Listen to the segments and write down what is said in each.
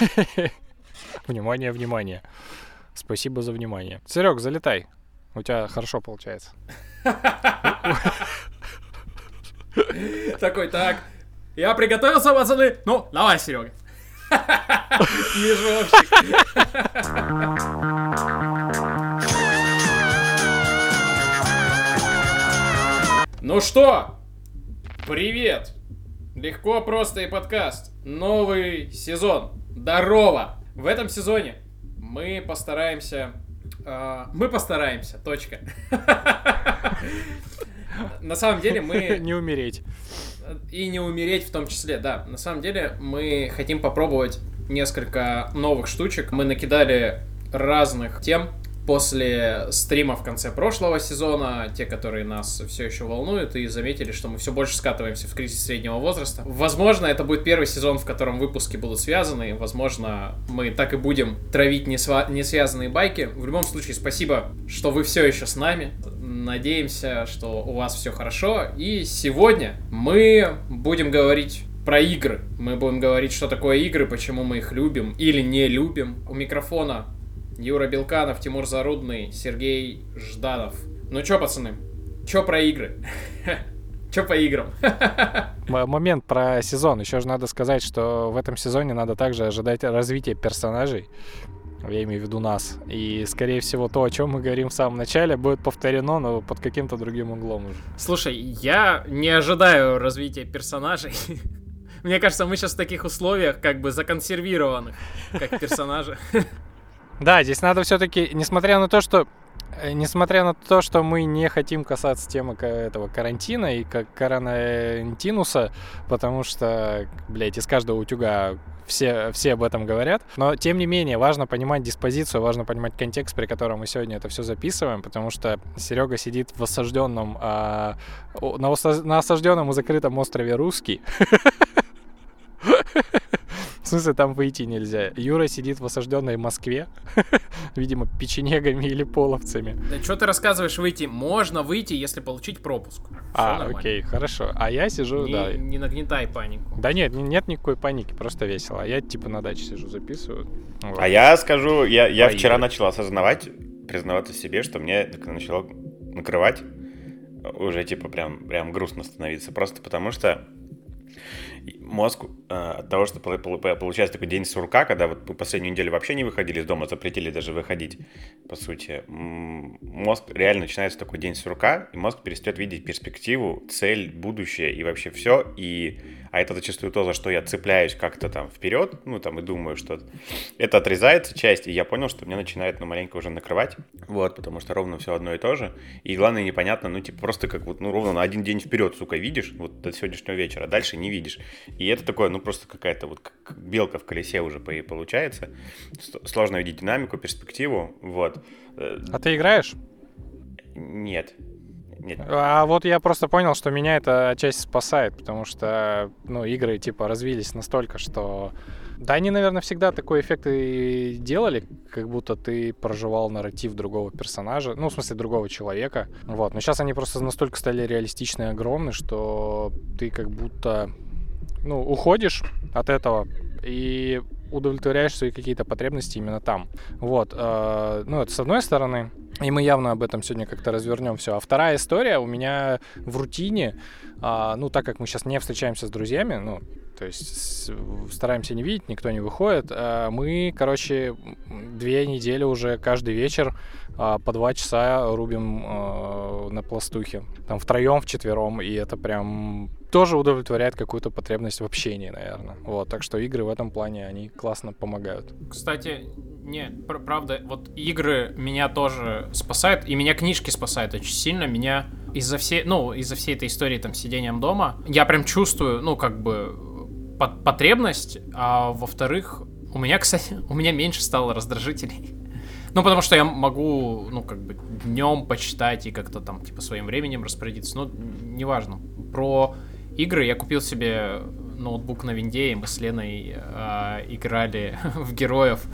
Внимание, внимание. Спасибо за внимание. Серег, залетай. У тебя хорошо получается. Такой, так, я приготовился, пацаны. Ну, давай, Серега. Ежовщик. Ну что, привет! Легко, просто и подкаст. Новый сезон. Здорово! В этом сезоне мы постараемся... э, мы постараемся, точка. На самом деле мы... Не умереть. И не умереть в том числе, да. На самом деле мы хотим попробовать несколько новых штучек. Мы накидали разных тем после стрима в конце прошлого сезона, те, которые нас все еще волнуют, и заметили, что мы все больше скатываемся в кризис среднего возраста. Возможно, это будет первый сезон, в котором выпуски будут связаны. Возможно, мы так и будем травить несва- несвязанные байки. В любом случае, спасибо, что вы все еще с нами. Надеемся, что у вас все хорошо. И сегодня мы будем говорить про игры. Мы будем говорить, что такое игры, почему мы их любим или не любим. У микрофона Юра Белканов, Тимур Зарудный, Сергей Жданов. Ну чё, пацаны, чё про игры? Чё по играм? Момент про сезон. Еще же надо сказать, что в этом сезоне надо также ожидать развития персонажей. Я имею в виду нас. И, скорее всего, то, о чем мы говорим в самом начале, будет повторено, но под каким-то другим углом уже. Слушай, я не ожидаю развития персонажей. Мне кажется, мы сейчас в таких условиях, как бы законсервированных, как персонажи. Да, здесь надо все-таки, несмотря на то, что э, Несмотря на то, что мы не хотим касаться темы этого карантина и как коронавируса, потому что, блядь, из каждого утюга все, все об этом говорят. Но, тем не менее, важно понимать диспозицию, важно понимать контекст, при котором мы сегодня это все записываем, потому что Серега сидит в осажденном, а, на, оса- на осажденном и закрытом острове Русский. В смысле, там выйти нельзя. Юра сидит в осажденной Москве, видимо, печенегами или половцами. Да что ты рассказываешь выйти? Можно выйти, если получить пропуск. Всё А, нормально. окей, хорошо. А я сижу, Не, да. не нагнетай панику. Да нет, нет никакой паники, просто весело. А я типа на даче сижу, записываю. Вот. А я скажу, я, я вчера начал осознавать, признаваться себе, что мне начало накрывать уже типа прям, прям грустно становиться. Просто потому что мозг э, от того, что пол- пол- получается такой день сурка, когда вот последнюю неделю вообще не выходили из дома, запретили даже выходить, по сути, мозг реально начинается такой день сурка, и мозг перестает видеть перспективу, цель, будущее и вообще все, и а это зачастую то, за что я цепляюсь как-то там вперед, ну там и думаю, что это отрезается часть, и я понял, что меня начинает, ну, маленько уже накрывать, вот, потому что ровно все одно и то же, и главное непонятно, ну, типа, просто как вот, ну, ровно на один день вперед, сука, видишь, вот до сегодняшнего вечера, а дальше не видишь, и это такое, ну, просто какая-то вот как белка в колесе уже по- получается, сложно видеть динамику, перспективу, вот, Э, А ты играешь? нет, нет, А вот я просто понял, что меня это отчасти спасает, потому что, ну, игры, типа, развились настолько, что... Да, они, наверное, всегда такой эффект и делали, как будто ты проживал нарратив другого персонажа, ну, в смысле, другого человека. Вот, но сейчас они просто настолько стали реалистичны и огромны, что ты как будто, ну, уходишь от этого и удовлетворяешь свои какие-то потребности именно там. Вот, э, ну, это с одной стороны, и мы явно об этом сегодня как-то развернем все. А вторая история у меня в рутине, а, ну, так как мы сейчас не встречаемся с друзьями, ну, то есть стараемся не видеть, никто не выходит, а, мы, короче, две недели уже каждый вечер а, по два часа рубим а, на пластухе. Там втроем, вчетвером, и это прям тоже удовлетворяет какую-то потребность в общении, наверное. Вот, так что игры в этом плане, они классно помогают. Кстати, не, пр- правда, вот игры меня тоже спасают, и меня книжки спасают очень сильно. Меня из-за всей, ну, из-за всей этой истории там сидением дома, я прям чувствую, ну, как бы по- потребность, а во-вторых, у меня, кстати, у меня меньше стало раздражителей. Ну, потому что я могу, ну, как бы днем почитать и как-то там, типа, своим временем распорядиться. Ну, неважно. Про игры я купил себе ноутбук на винде, и мы с Леной а, играли в героев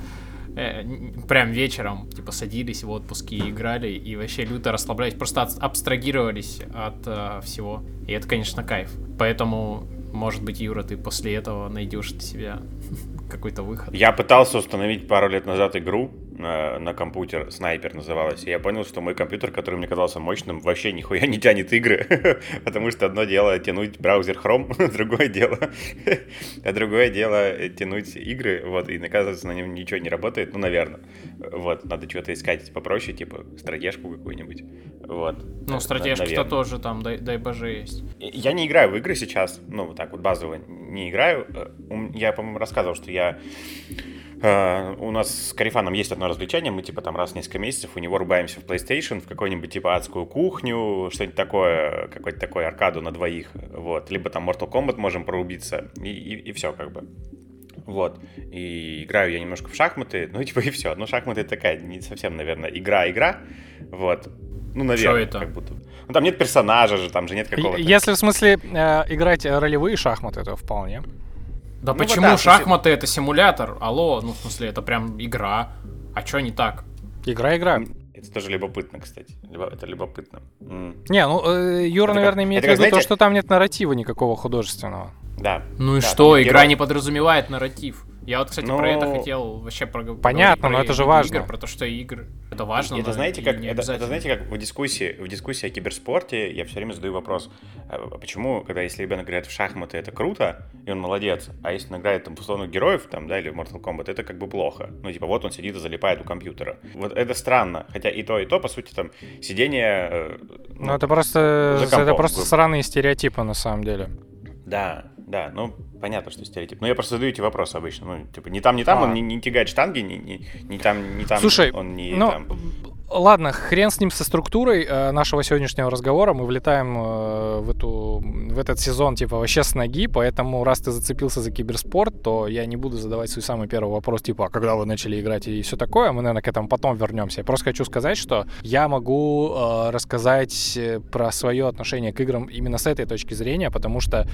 э, прям вечером, типа, садились в отпуске и играли, и вообще люто расслаблялись, просто от- абстрагировались от э, всего. И это, конечно, кайф. Поэтому Может быть, Юра, ты после этого найдешь для себя какой-то выход. Я пытался установить пару лет назад игру на, на компьютер, снайпер называлась, и я понял, что мой компьютер, который мне казался мощным, вообще нихуя не тянет игры, потому что одно дело тянуть браузер Chrome, другое дело, а другое дело тянуть игры, вот, и оказывается на нем ничего не работает, ну, наверное, вот, надо что-то искать попроще, типа стратежку какую-нибудь, вот. Ну, стратежки-то тоже там, дай, дай боже, есть. Я не играю в игры сейчас, ну, вот так вот базово не играю, я, по-моему, рассказывал, что я Uh, у нас с Карифаном есть одно развлечение, мы типа там раз в несколько месяцев у него рубаемся в PlayStation, в какую-нибудь типа адскую кухню, что-нибудь такое, какой-то такой аркаду на двоих, вот, либо там Mortal Kombat можем прорубиться, и, и, и все как бы. Вот. И играю я немножко в шахматы, ну, типа, и все. Ну, шахматы такая не совсем, наверное, игра-игра. Вот. Ну, наверное, это? как будто. Ну, там нет персонажа же, там же нет какого-то... Если, в смысле, э, играть ролевые шахматы, то вполне. Да ну, почему вот, да, шахматы это симулятор? Алло, ну в смысле это прям игра. А что не так? Игра, игра. Это тоже любопытно, кстати. Это любопытно. Mm. Не, ну э, Юра, это наверное, как, имеет в виду знаете... то, что там нет нарратива никакого художественного. Да. Ну и да, что, игра герой. не подразумевает нарратив. Я вот, кстати, но... про это ну, хотел вообще проговорить. Понятно, про но это же важно. Игр, про то, что игры. Это важно. Это знаете, как, это, это знаете, как в дискуссии, в дискуссии о киберспорте я все время задаю вопрос, а почему, когда если ребенок играет в шахматы, это круто, и он молодец, а если он играет там в условных героев, там, да, или в Mortal Kombat, это как бы плохо. Ну, типа, вот он сидит и залипает у компьютера. Вот это странно. Хотя и то, и то, по сути, там, сидение... Ну, ну это просто, компом, это просто сраные стереотипы, на самом деле. Да, да, ну, понятно, что стереотип. Но я просто задаю эти вопросы обычно. Ну, типа, не там, не там, а. он не, не тягает штанги, не, не, не там, не там, Слушай, он не ну, там. Ладно, хрен с ним со структурой э, нашего сегодняшнего разговора. Мы влетаем э, в, эту, в этот сезон типа вообще с ноги, поэтому раз ты зацепился за киберспорт, то я не буду задавать свой самый первый вопрос, типа, а когда вы начали играть и все такое. Мы, наверное, к этому потом вернемся. Я просто хочу сказать, что я могу э, рассказать про свое отношение к играм именно с этой точки зрения, потому что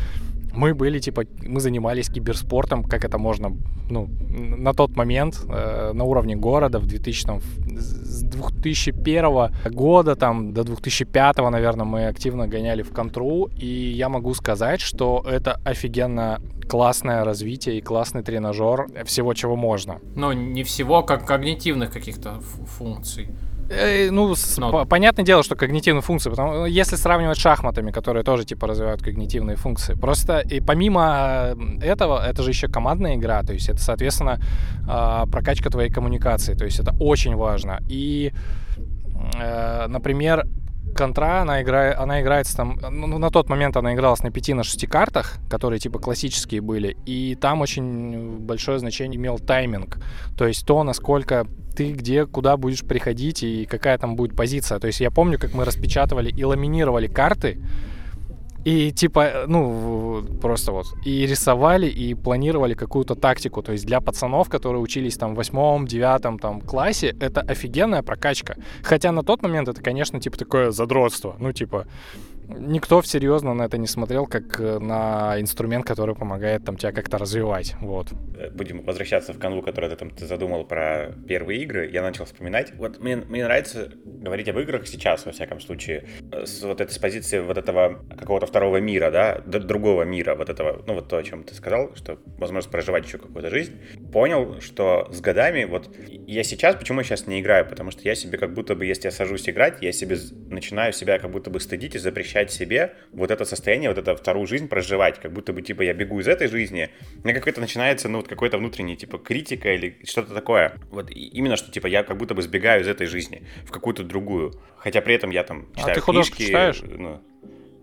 мы были, типа, мы занимались киберспортом, как это можно, ну, на тот момент, э, на уровне города в 2000, там, с 2001 года, там, до 2005, наверное, мы активно гоняли в контру, и я могу сказать, что это офигенно классное развитие и классный тренажер всего, чего можно. Но не всего, как когнитивных каких-то функций. Э, ну, Но... понятное дело, что когнитивные функции, потому ну, если сравнивать с шахматами, которые тоже типа развивают когнитивные функции. Просто и помимо этого, это же еще командная игра, то есть это, соответственно, прокачка твоей коммуникации, то есть это очень важно. И, э, например, контра, она, играет, она играется там, ну, на тот момент она игралась на 5 на 6 картах, которые типа классические были, и там очень большое значение имел тайминг, то есть то, насколько ты где, куда будешь приходить и какая там будет позиция. То есть я помню, как мы распечатывали и ламинировали карты, и типа, ну, просто вот, и рисовали, и планировали какую-то тактику. То есть для пацанов, которые учились там в восьмом, девятом там классе, это офигенная прокачка. Хотя на тот момент это, конечно, типа такое задротство. Ну, типа, никто серьезно на это не смотрел, как э, на инструмент, который помогает там тебя как-то развивать, вот. Э, будем возвращаться в канву, которую ты там ты задумал про первые игры. Я начал вспоминать. Вот мне, мне нравится говорить об играх сейчас, во всяком случае, э, с вот этой с позиции вот этого какого-то второго мира, да, другого мира, вот этого, ну вот то, о чем ты сказал, что возможность проживать еще какую-то жизнь. Понял, что с годами, вот я сейчас, почему я сейчас не играю, потому что я себе как будто бы, если я сажусь играть, я себе начинаю себя как будто бы стыдить и запрещать запрещать себе вот это состояние, вот эту вторую жизнь проживать, как будто бы, типа, я бегу из этой жизни, у меня какой-то начинается, ну, вот какой-то внутренний, типа, критика или что-то такое. Вот именно, что, типа, я как будто бы сбегаю из этой жизни в какую-то другую. Хотя при этом я там читаю а ты книжки. читаешь? Ну,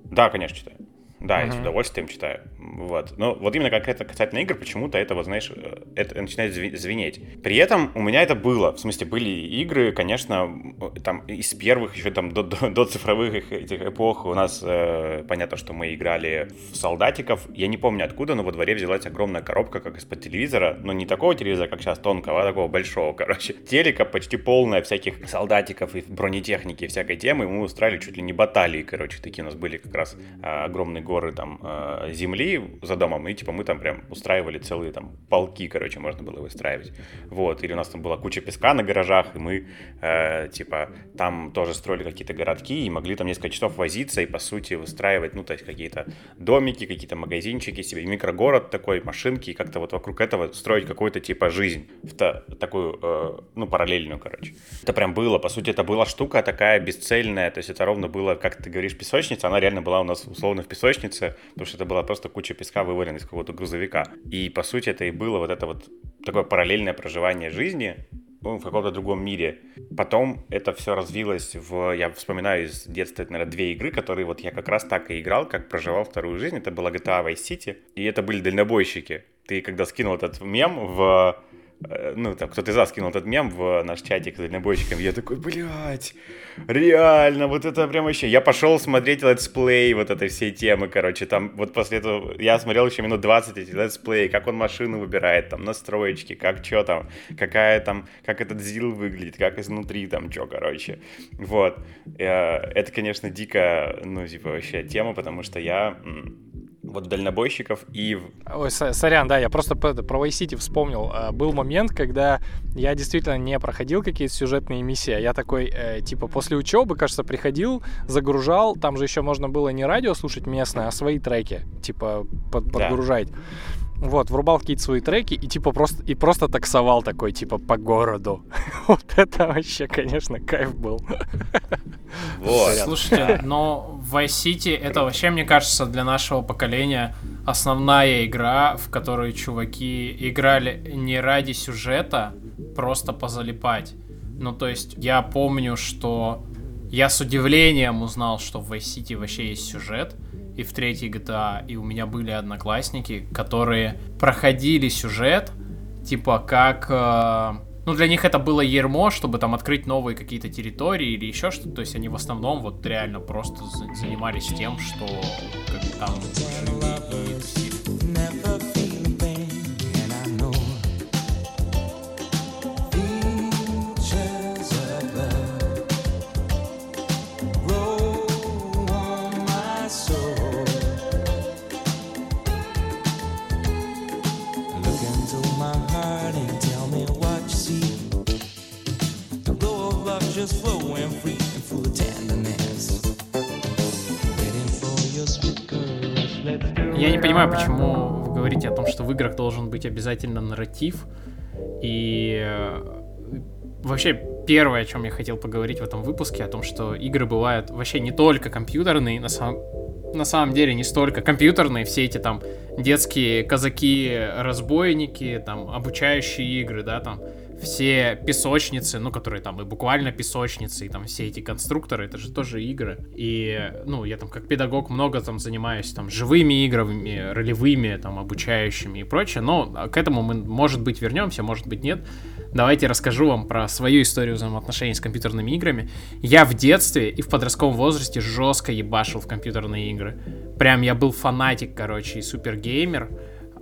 да, конечно, читаю. Да, uh-huh. я с удовольствием читаю. Вот. Но вот именно как это касательно игр, почему-то это, вот знаешь, э, это начинает звенеть. При этом у меня это было. В смысле, были игры, конечно, там из первых еще там до, до, до цифровых этих эпох у нас э, понятно, что мы играли в солдатиков. Я не помню откуда, но во дворе взялась огромная коробка, как из-под телевизора. Но не такого телевизора, как сейчас, тонкого, а такого большого, короче. Телека почти полная всяких солдатиков и бронетехники и всякой темы. Мы устраивали чуть ли не баталии, короче, такие у нас были как раз э, огромные горы там э, земли за домом, и типа мы там прям устраивали целые там полки, короче, можно было выстраивать. Вот, или у нас там была куча песка на гаражах, и мы э, типа там тоже строили какие-то городки и могли там несколько часов возиться и по сути выстраивать, ну то есть какие-то домики, какие-то магазинчики себе, микрогород такой, машинки, и как-то вот вокруг этого строить какую-то типа жизнь, в та, такую, э, ну параллельную, короче. Это прям было, по сути, это была штука такая бесцельная, то есть это ровно было, как ты говоришь, песочница, она реально была у нас условно в песочнице, потому что это была просто куча песка, вывалена из какого-то грузовика. И, по сути, это и было вот это вот такое параллельное проживание жизни, в каком-то другом мире. Потом это все развилось в... Я вспоминаю из детства, это, наверное, две игры, которые вот я как раз так и играл, как проживал вторую жизнь. Это была GTA Vice City, и это были дальнобойщики. Ты когда скинул этот мем в ну, там, кто-то из вас кинул этот мем в наш чатик с дальнобойщиком, я такой, блядь, реально, вот это прям вообще... Я пошел смотреть летсплей вот этой всей темы, короче, там вот после этого я смотрел еще минут 20 эти летсплей, как он машину выбирает, там, настроечки, как что там, какая там, как этот ЗИЛ выглядит, как изнутри там что, короче, вот. Э, это, конечно, дико, ну, типа, вообще тема, потому что я вот дальнобойщиков и... Ой, сорян, да, я просто про Vice City вспомнил. А, был момент, когда я действительно не проходил какие-то сюжетные миссии, а я такой, э, типа, после учебы, кажется, приходил, загружал, там же еще можно было не радио слушать местное, а свои треки, типа, под, подгружать. Да. Вот, врубал какие-то свои треки и типа просто и просто таксовал такой, типа, по городу. вот это вообще, конечно, кайф был. вот. Слушайте, но Vice City это вообще, мне кажется, для нашего поколения основная игра, в которой чуваки играли не ради сюжета, просто позалипать. Ну, то есть, я помню, что я с удивлением узнал, что в Vice City вообще есть сюжет и в третьей GTA, и у меня были одноклассники, которые проходили сюжет, типа как... Э, ну, для них это было ермо, чтобы там открыть новые какие-то территории или еще что-то. То есть они в основном вот реально просто занимались тем, что как там Я быть обязательно нарратив. И э, вообще первое, о чем я хотел поговорить в этом выпуске, о том, что игры бывают вообще не только компьютерные, на самом, на самом деле не столько компьютерные, все эти там детские казаки-разбойники, там обучающие игры, да, там все песочницы, ну, которые там и буквально песочницы, и там все эти конструкторы, это же тоже игры. И, ну, я там как педагог много там занимаюсь там живыми играми, ролевыми, там, обучающими и прочее, но к этому мы, может быть, вернемся, может быть, нет. Давайте расскажу вам про свою историю взаимоотношений с компьютерными играми. Я в детстве и в подростковом возрасте жестко ебашил в компьютерные игры. Прям я был фанатик, короче, и супергеймер.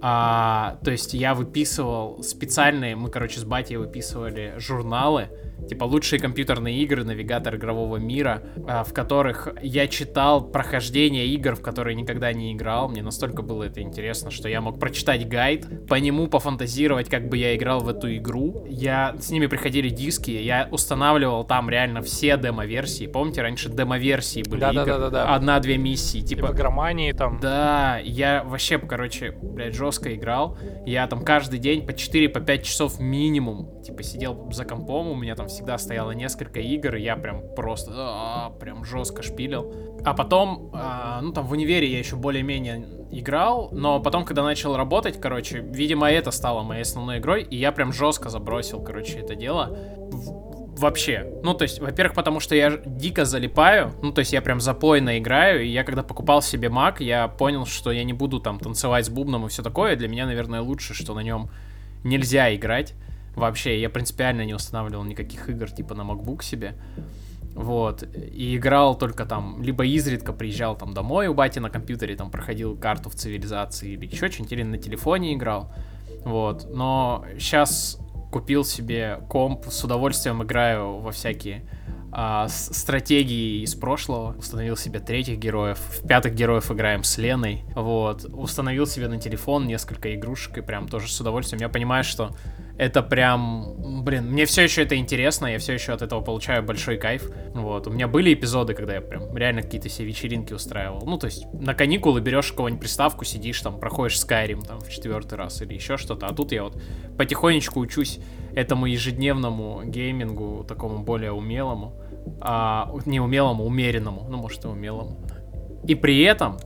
А, то есть я выписывал специальные, мы, короче, с батей выписывали журналы, типа лучшие компьютерные игры, навигатор игрового мира, а, в которых я читал прохождение игр, в которые никогда не играл. Мне настолько было это интересно, что я мог прочитать гайд, по нему пофантазировать, как бы я играл в эту игру. Я с ними приходили диски, я устанавливал там реально все демо-версии. Помните, раньше демо-версии были да, игр? Да, да, да, Одна-две миссии. Типа, типа громании там. Да, я вообще, короче, блядь, жестко играл. Я там каждый день по 4-5 по часов минимум, типа, сидел за компом, у меня там всегда стояло несколько игр, и я прям просто, а, прям жестко шпилил. А потом, а, ну там в универе я еще более-менее играл, но потом, когда начал работать, короче, видимо, это стало моей основной игрой, и я прям жестко забросил, короче, это дело. Вообще. Ну, то есть, во-первых, потому что я дико залипаю, ну, то есть я прям запойно играю, и я когда покупал себе Mac, я понял, что я не буду там танцевать с бубном и все такое, для меня, наверное, лучше, что на нем нельзя играть. Вообще, я принципиально не устанавливал никаких игр типа на MacBook себе. Вот. И играл только там, либо изредка приезжал там домой у бати на компьютере, там проходил карту в цивилизации или еще что-нибудь, или на телефоне играл. Вот. Но сейчас купил себе комп, с удовольствием играю во всякие а, стратегии из прошлого, установил себе третьих героев, в пятых героев играем с Леной, вот, установил себе на телефон несколько игрушек и прям тоже с удовольствием. Я понимаю, что это прям, блин, мне все еще это интересно, я все еще от этого получаю большой кайф. Вот, у меня были эпизоды, когда я прям реально какие-то себе вечеринки устраивал. Ну, то есть на каникулы берешь кого-нибудь приставку, сидишь там, проходишь Skyrim там в четвертый раз или еще что-то. А тут я вот потихонечку учусь этому ежедневному геймингу, такому более умелому. А, не умелому, умеренному, ну, может, и умелому. И при этом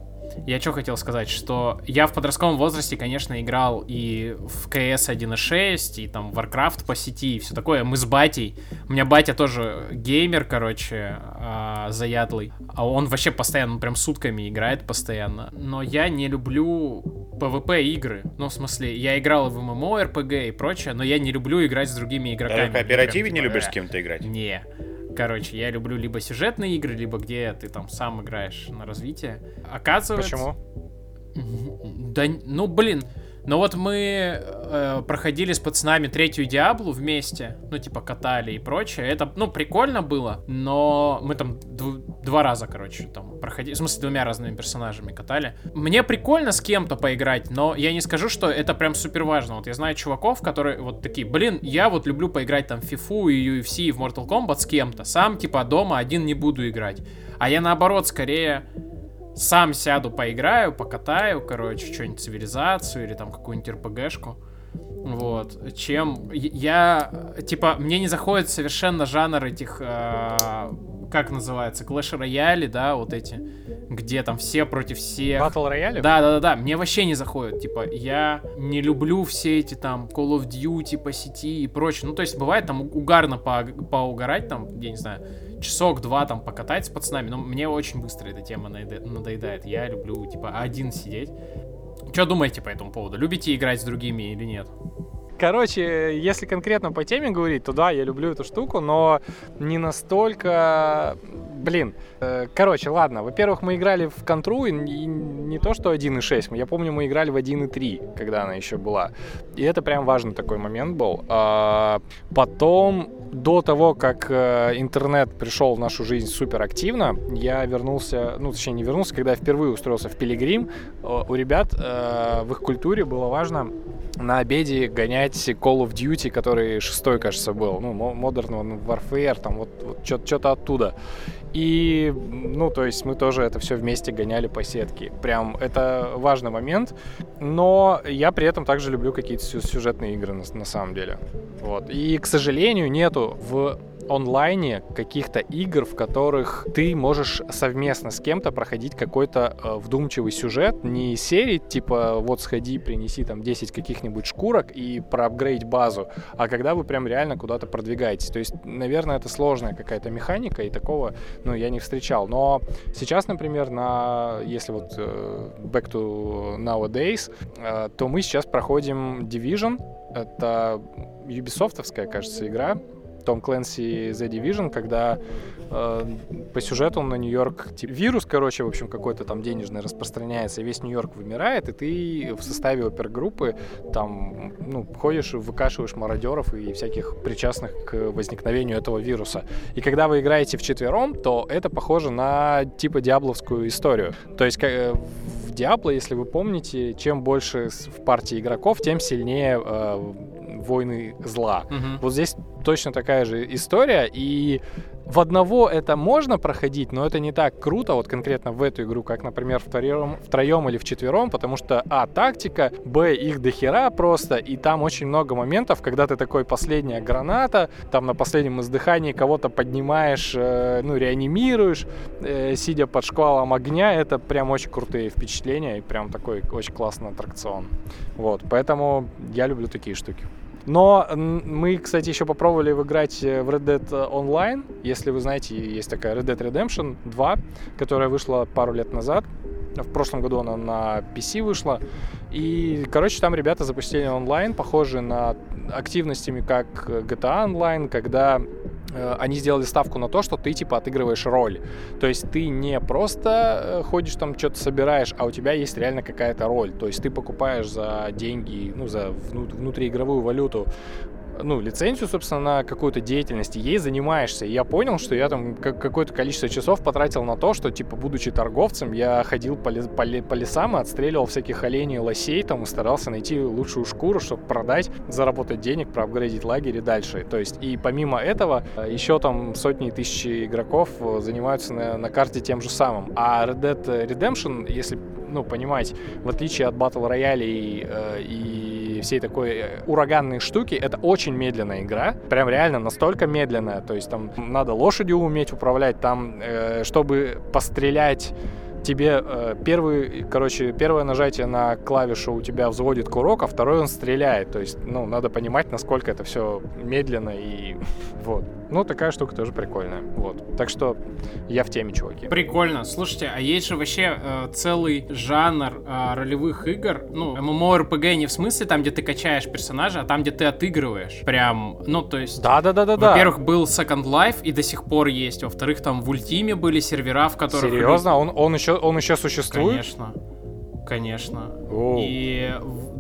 я что хотел сказать, что я в подростковом возрасте, конечно, играл и в CS 1.6, и там Warcraft по сети, и все такое. Мы с батей. У меня батя тоже геймер, короче, а, заядлый. А он вообще постоянно, прям сутками играет постоянно. Но я не люблю PvP игры. Ну, в смысле, я играл в MMORPG и прочее, но я не люблю играть с другими игроками. Даже в кооперативе не типа, любишь с кем-то играть? Не. Короче, я люблю либо сюжетные игры, либо где ты там сам играешь на развитие. Оказывается... Почему? Да, ну, блин, но вот мы э, проходили с пацанами третью Диаблу вместе, ну, типа, катали и прочее. Это, ну, прикольно было, но мы там дв- два раза, короче, там проходили, в смысле, двумя разными персонажами катали. Мне прикольно с кем-то поиграть, но я не скажу, что это прям супер важно. Вот я знаю чуваков, которые вот такие, блин, я вот люблю поиграть там в FIFA и UFC и в Mortal Kombat с кем-то. Сам, типа, дома один не буду играть. А я, наоборот, скорее сам сяду, поиграю, покатаю, короче, что-нибудь цивилизацию или там какую-нибудь РПГшку. Вот, чем я, типа, мне не заходит совершенно жанр этих, э, как называется, Royale, да, вот эти, где там все против всех. Battle Royale? Да, да, да, да, мне вообще не заходит, типа, я не люблю все эти там Call of Duty по сети и прочее. Ну, то есть, бывает там угарно по поугарать, там, я не знаю, часок-два там покатать с пацанами, но мне очень быстро эта тема надоедает. Я люблю, типа, один сидеть. Что думаете по этому поводу? Любите играть с другими или нет? Короче, если конкретно по теме говорить, то да, я люблю эту штуку, но не настолько... Блин, э, короче, ладно. Во-первых, мы играли в контру, и не то, что 1.6. Я помню, мы играли в 1.3, когда она еще была. И это прям важный такой момент был. А потом до того, как э, интернет пришел в нашу жизнь супер активно, я вернулся, ну, точнее, не вернулся, когда я впервые устроился в Пилигрим, у ребят э, в их культуре было важно на обеде гонять Call of Duty, который шестой, кажется, был, ну, Modern Warfare, там вот, вот что-то оттуда. И, ну, то есть мы тоже это все вместе гоняли по сетке. Прям это важный момент. Но я при этом также люблю какие-то сюжетные игры на, на самом деле. Вот. И, к сожалению, нету в онлайне каких-то игр, в которых ты можешь совместно с кем-то проходить какой-то э, вдумчивый сюжет, не серии, типа вот сходи, принеси там 10 каких-нибудь шкурок и проапгрейд базу, а когда вы прям реально куда-то продвигаетесь. То есть, наверное, это сложная какая-то механика, и такого, ну, я не встречал. Но сейчас, например, на, если вот э, back to nowadays, э, то мы сейчас проходим Division, это юбисофтовская, кажется, игра, том Клэнси The Division, когда э, по сюжету на Нью-Йорк типа, вирус, короче, в общем, какой-то там денежный распространяется, и весь Нью-Йорк вымирает, и ты в составе опергруппы там, ну, ходишь и выкашиваешь мародеров и всяких причастных к возникновению этого вируса. И когда вы играете в четвером, то это похоже на типа диабловскую историю. То есть э, в Диабло, если вы помните, чем больше в партии игроков, тем сильнее э, войны зла. Угу. Вот здесь точно такая же история, и в одного это можно проходить, но это не так круто, вот конкретно в эту игру, как, например, втроем, втроем или вчетвером, потому что, а, тактика, б, их дохера просто, и там очень много моментов, когда ты такой последняя граната, там на последнем издыхании кого-то поднимаешь, э, ну, реанимируешь, э, сидя под шквалом огня, это прям очень крутые впечатления и прям такой очень классный аттракцион. Вот, поэтому я люблю такие штуки. Но мы, кстати, еще попробовали играть э, в Red Dead Online. Если вы знаете, есть такая Red Dead Redemption 2, которая вышла пару лет назад. В прошлом году она на PC вышла. И, короче, там ребята запустили онлайн, похожий на активностями, как GTA Online, когда Э, они сделали ставку на то, что ты типа отыгрываешь роль. То есть ты не просто э, ходишь там что-то собираешь, а у тебя есть реально какая-то роль. То есть ты покупаешь за деньги, ну за внутриигровую валюту ну, лицензию, собственно, на какую-то деятельность, и ей занимаешься. И я понял, что я там какое-то количество часов потратил на то, что, типа, будучи торговцем, я ходил по, по, по лесам и отстреливал всяких оленей, лосей там и старался найти лучшую шкуру, чтобы продать, заработать денег, проапгрейдить лагерь и дальше. То есть, и помимо этого, э, еще там сотни тысяч игроков э, занимаются на, на карте тем же самым. А Red Dead Redemption, если ну, понимать, в отличие от Battle Royale и, э, и всей такой ураганной штуки, это очень медленная игра. Прям реально настолько медленная. То есть там надо лошадью уметь управлять, там, э, чтобы пострелять тебе э, первый, короче, первое нажатие на клавишу у тебя взводит курок, а второй он стреляет. То есть, ну, надо понимать, насколько это все медленно и вот. Ну, такая штука тоже прикольная. Вот. Так что я в теме, чуваки. Прикольно. Слушайте, а есть же вообще э, целый жанр э, ролевых игр. Ну, MMORPG не в смысле там, где ты качаешь персонажа, а там, где ты отыгрываешь. Прям, ну, то есть... Да-да-да-да. Во-первых, был Second Life, и до сих пор есть. Во-вторых, там в Ультиме были сервера, в которых... Серьезно? Он, он, еще, он еще существует? Конечно. Конечно. Оу. И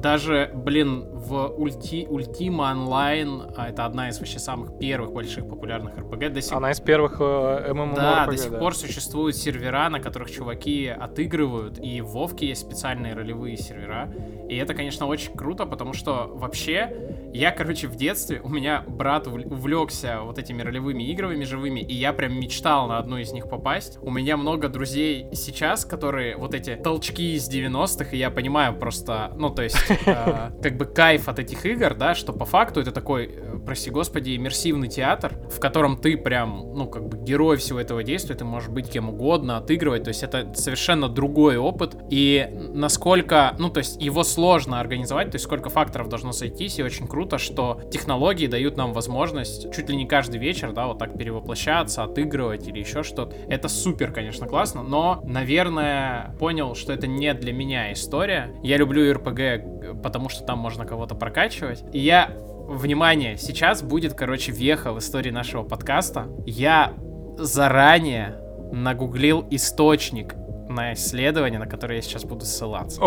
даже, блин, в Ульти, Ultima Online, а это одна из вообще самых первых больших популярных RPG, до сих... Она из первых э, MMORPG, Да, до сих да. пор существуют сервера, на которых чуваки отыгрывают, и в Вовке есть специальные ролевые сервера, и это, конечно, очень круто, потому что вообще я, короче, в детстве, у меня брат увлекся вот этими ролевыми играми живыми, и я прям мечтал на одну из них попасть. У меня много друзей сейчас, которые вот эти толчки из 90-х, и я понимаю просто, ну, то есть, э, как бы кайф от этих игр, да, что по факту это такой, э, прости господи, иммерсивный театр, в котором ты прям, ну, как бы герой всего этого действия, ты можешь быть кем угодно, отыгрывать, то есть это совершенно другой опыт, и насколько, ну, то есть его сложно организовать, то есть сколько факторов должно сойтись, и очень круто, что технологии дают нам возможность чуть ли не каждый вечер, да, вот так перевоплощаться, отыгрывать или еще что-то. Это супер, конечно, классно, но, наверное, понял, что это не для меня история. Я люблю RPG, потому что там можно кого кого-то прокачивать. И я, внимание, сейчас будет, короче, веха в истории нашего подкаста. Я заранее нагуглил источник на исследование, на которое я сейчас буду ссылаться.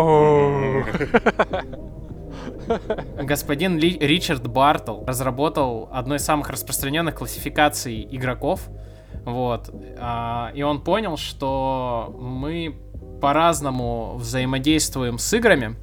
Господин Ли Ричард Бартл разработал одну из самых распространенных классификаций игроков. Вот. А, и он понял, что мы по-разному взаимодействуем с играми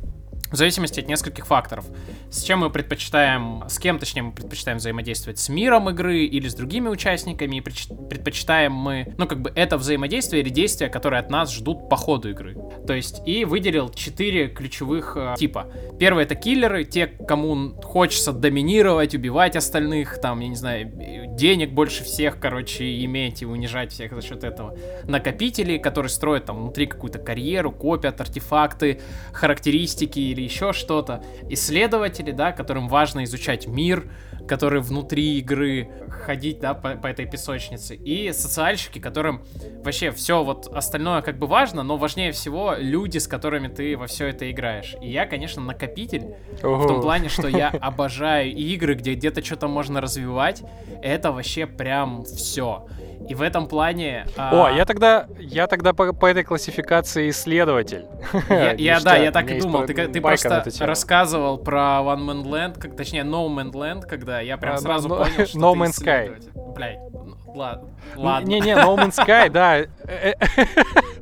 в зависимости от нескольких факторов. С чем мы предпочитаем, с кем, точнее, мы предпочитаем взаимодействовать с миром игры или с другими участниками, и предпочитаем мы, ну, как бы это взаимодействие или действия, которые от нас ждут по ходу игры. То есть, и выделил четыре ключевых э, типа. Первый это киллеры, те, кому хочется доминировать, убивать остальных, там, я не знаю, денег больше всех, короче, иметь и унижать всех за счет этого. Накопители, которые строят там внутри какую-то карьеру, копят артефакты, характеристики или еще что-то. Исследователи, да, которым важно изучать мир, которые внутри игры ходить, да, по, по этой песочнице. И социальщики, которым вообще все вот остальное как бы важно, но важнее всего люди, с которыми ты во все это играешь. И я, конечно, накопитель Ого. в том плане, что я обожаю игры, где где-то что-то можно развивать. Это вообще прям все. И в этом плане... А... О, я тогда, я тогда по, по этой классификации исследователь. Я, я да, я так и думал. Ты, ты просто рассказывал про One Man Land, как, точнее No Man Land, когда я прям а, сразу no, понял, что No Man's Sky. Блядь, ладно. ладно. Не-не, No Man's Sky, да.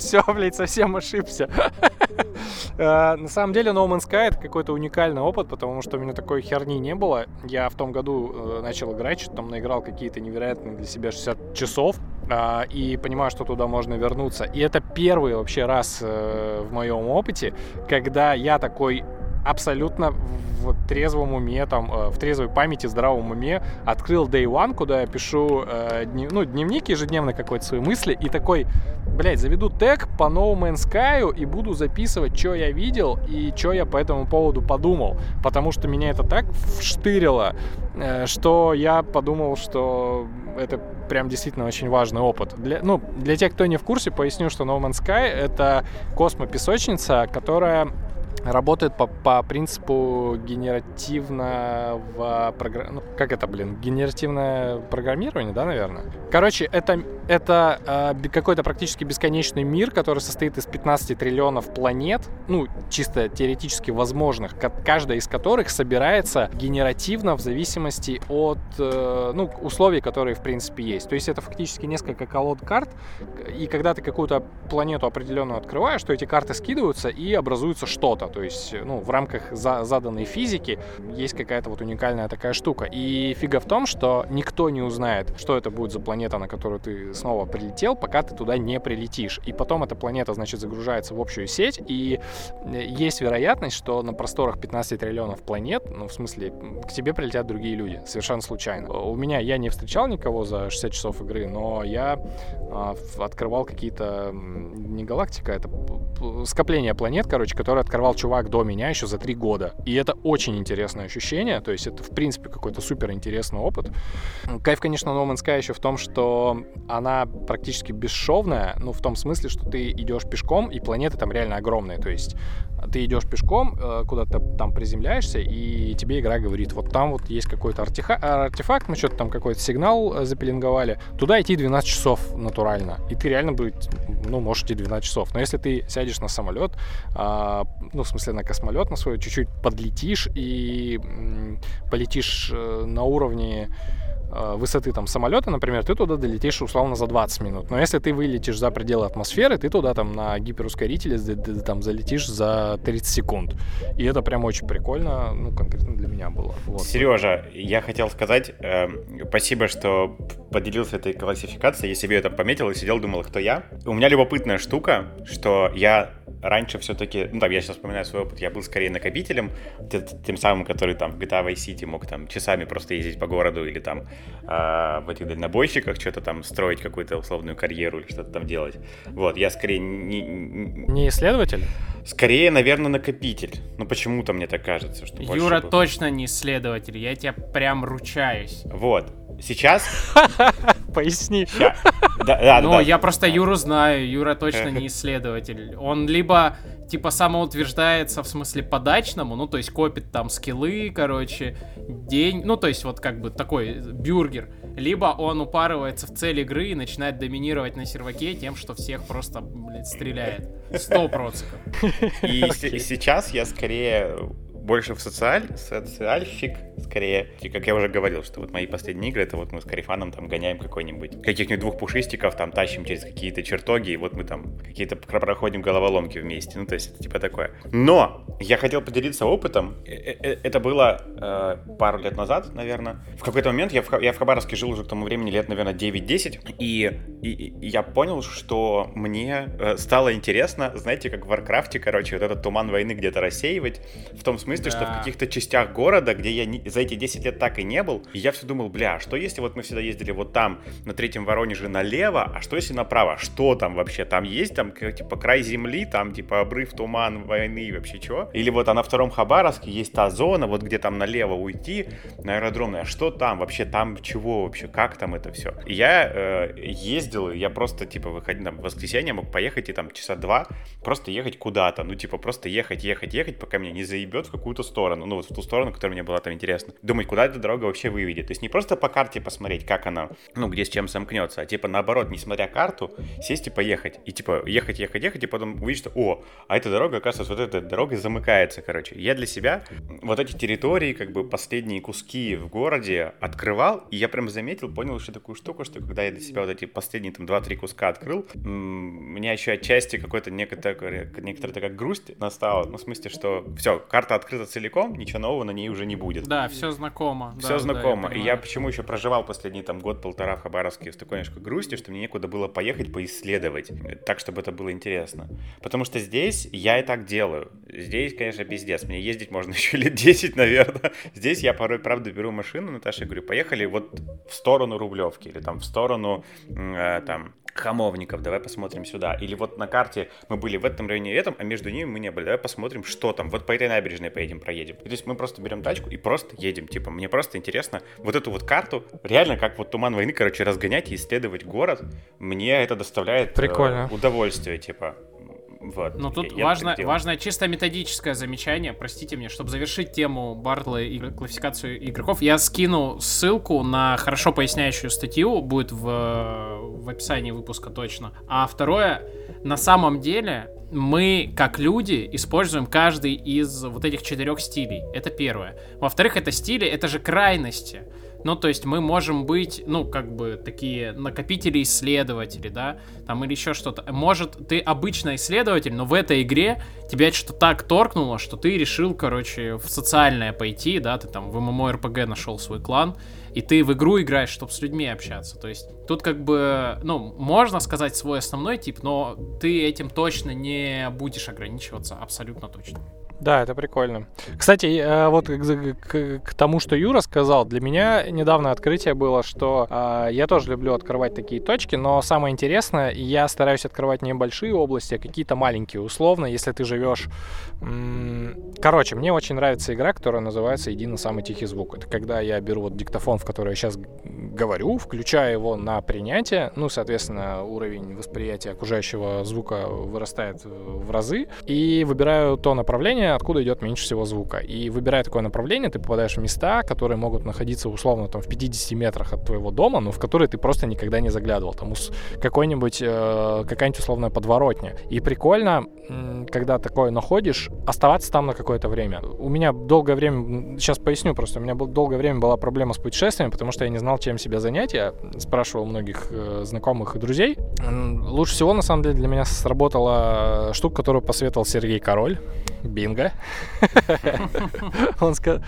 Все, блядь, совсем ошибся. Э, на самом деле, No Man's Sky это какой-то уникальный опыт, потому что у меня такой херни не было. Я в том году э, начал играть, что там наиграл какие-то невероятные для себя 60 часов э, и понимаю, что туда можно вернуться. И это первый вообще раз в моем опыте, когда я такой абсолютно в трезвом уме, там, э, в трезвой памяти, здравом уме открыл Day One, куда я пишу э, дни, ну, дневник ежедневно какой-то свои мысли, и такой, блядь, заведу тег по No Man's Sky и буду записывать, что я видел и что я по этому поводу подумал, потому что меня это так вштырило, э, что я подумал, что это прям действительно очень важный опыт. Для, ну, для тех, кто не в курсе, поясню, что No Man's Sky — это космопесочница, которая работает по, по принципу генеративного программ... Ну, как это, блин? Генеративное программирование, да, наверное? Короче, это, это э, какой-то практически бесконечный мир, который состоит из 15 триллионов планет, ну, чисто теоретически возможных, каждая из которых собирается генеративно в зависимости от, э, ну, условий, которые, в принципе, есть. То есть это фактически несколько колод карт, и когда ты какую-то планету определенную открываешь, то эти карты скидываются и образуется что-то. То есть, ну, в рамках за заданной физики есть какая-то вот уникальная такая штука. И фига в том, что никто не узнает, что это будет за планета, на которую ты снова прилетел, пока ты туда не прилетишь. И потом эта планета, значит, загружается в общую сеть, и э, есть вероятность, что на просторах 15 триллионов планет, ну, в смысле, к тебе прилетят другие люди, совершенно случайно. У меня, я не встречал никого за 60 часов игры, но я э, открывал какие-то, не галактика, это скопление планет, короче, которые открывал чувак до меня еще за три года. И это очень интересное ощущение, то есть это, в принципе, какой-то супер интересный опыт. Кайф, конечно, No Man's Sky еще в том, что она практически бесшовная, ну, в том смысле, что ты идешь пешком, и планеты там реально огромные, то есть ты идешь пешком, э, куда-то там приземляешься, и тебе игра говорит, вот там вот есть какой-то артефакт, мы что-то там какой-то сигнал э, запеленговали, туда идти 12 часов натурально, и ты реально будет, ну, можешь идти 12 часов. Но если ты сядешь на самолет, а, ну, в смысле на космолет на свой, чуть-чуть подлетишь и полетишь э, на уровне высоты там самолета, например, ты туда долетишь условно за 20 минут. Но если ты вылетишь за пределы атмосферы, ты туда там на гиперускорителе там залетишь за 30 секунд. И это прям очень прикольно, ну, конкретно для меня было. Вот. Сережа, я хотел сказать э, спасибо, что поделился этой классификацией. Я себе это пометил и сидел, думал, кто я. У меня любопытная штука, что я раньше все-таки, ну там я сейчас вспоминаю свой опыт, я был скорее накопителем, тем самым, который там в GTA Vice City мог там часами просто ездить по городу или там э, в этих дальнобойщиках что-то там строить какую-то условную карьеру или что-то там делать. Вот, я скорее не... Не исследователь? Скорее, наверное, накопитель. Ну почему-то мне так кажется, что Юра был... точно не исследователь, я тебя прям ручаюсь. Вот, сейчас... Поясни. Да, да, ну, да. я просто Юру знаю, Юра точно не исследователь. Он либо типа самоутверждается в смысле подачному, ну, то есть копит там скиллы, короче, день, ну, то есть вот как бы такой бюргер, либо он упарывается в цель игры и начинает доминировать на серваке тем, что всех просто, блядь, стреляет. Сто процентов. И сейчас я скорее больше в социаль, социальщик, скорее. И как я уже говорил, что вот мои последние игры, это вот мы с Карифаном там гоняем какой-нибудь, каких-нибудь двух пушистиков, там тащим через какие-то чертоги, и вот мы там какие-то проходим головоломки вместе. Ну, то есть это типа такое. Но я хотел поделиться опытом. Э, э, э, это было э, пару лет назад, наверное. В какой-то момент я в, я в Хабаровске жил уже к тому времени лет, наверное, 9-10, и, и, и я понял, что мне стало интересно, знаете, как в Варкрафте, короче, вот этот туман войны где-то рассеивать, в том смысле, да. что в каких-то частях города, где я не, за эти 10 лет так и не был, и я все думал, бля, а что если вот мы всегда ездили вот там, на третьем Воронеже налево, а что если направо? Что там вообще? Там есть там типа край земли, там типа обрыв, туман, войны, вообще чего? Или вот а на втором Хабаровске есть та зона, вот где там налево уйти, на аэродромной, а что там вообще? Там чего вообще? Как там это все? И я э, ездил, я просто типа выходил, там, в воскресенье мог поехать и там часа два просто ехать куда-то, ну типа просто ехать, ехать, ехать, пока меня не заебет в какую-то сторону, ну вот в ту сторону, которая мне была там интересна. Думать, куда эта дорога вообще выведет. То есть не просто по карте посмотреть, как она, ну где с чем сомкнется, а типа наоборот, не смотря карту, сесть и поехать. И типа ехать, ехать, ехать, и потом увидеть, что о, а эта дорога, оказывается, вот эта дорога замыкается, короче. Я для себя вот эти территории, как бы последние куски в городе открывал, и я прям заметил, понял еще такую штуку, что когда я для себя вот эти последние там 2-3 куска открыл, у меня еще отчасти какой-то некоторая, некоторая такая грусть настала, ну в смысле, что все, карта открыта целиком, ничего нового на ней уже не будет. Да, все знакомо. Все да, знакомо. Да, я и я почему еще проживал последний там год-полтора в Хабаровске с такой немножко грустью, что мне некуда было поехать поисследовать, так, чтобы это было интересно. Потому что здесь я и так делаю. Здесь, конечно, пиздец. Мне ездить можно еще лет 10, наверное. Здесь я порой, правда, беру машину, Наташа, говорю, поехали вот в сторону Рублевки или там в сторону э, там Хамовников, давай посмотрим сюда. Или вот на карте мы были в этом районе и этом, а между ними мы не были. Давай посмотрим, что там. Вот по этой набережной поедем, проедем. То есть мы просто берем тачку и просто едем. Типа, мне просто интересно вот эту вот карту, реально как вот туман войны, короче, разгонять и исследовать город. Мне это доставляет Прикольно. Э, удовольствие, типа Вот. Но тут Я важно, важное чисто методическое замечание, простите меня, чтобы завершить тему Бартла и классификацию игроков, я скину ссылку на хорошо поясняющую статью, будет в, в описании выпуска точно. А второе, на самом деле мы, как люди, используем каждый из вот этих четырех стилей. Это первое. Во-вторых, это стили, это же крайности. Ну, то есть мы можем быть, ну, как бы такие накопители-исследователи, да, там или еще что-то. Может, ты обычный исследователь, но в этой игре тебя что-то так торкнуло, что ты решил, короче, в социальное пойти, да, ты там в MMORPG нашел свой клан, и ты в игру играешь, чтобы с людьми общаться. То есть тут как бы, ну, можно сказать свой основной тип, но ты этим точно не будешь ограничиваться, абсолютно точно. Да, это прикольно. Кстати, э, вот к, тому, что Юра сказал, для меня недавно открытие было, что э, я тоже люблю открывать такие точки, но самое интересное, я стараюсь открывать не большие области, а какие-то маленькие. Условно, если ты живешь... Короче, мне очень нравится игра, которая называется «Иди на самый тихий звук». Это когда я беру вот диктофон, в который я сейчас говорю, включаю его на принятие, ну, соответственно, уровень восприятия окружающего звука вырастает в разы, и выбираю то направление, откуда идет меньше всего звука. И выбирая такое направление, ты попадаешь в места, которые могут находиться условно там в 50 метрах от твоего дома, но в которые ты просто никогда не заглядывал. Там какой-нибудь, э, какая-нибудь условная подворотня. И прикольно, когда такое находишь, оставаться там на какое-то время. У меня долгое время, сейчас поясню просто, у меня долгое время была проблема с путешествиями, потому что я не знал, чем себя занять. Я спрашивал многих э, знакомых и друзей. Лучше всего, на самом деле, для меня сработала штука, которую посоветовал Сергей Король. Бинго. он, ска...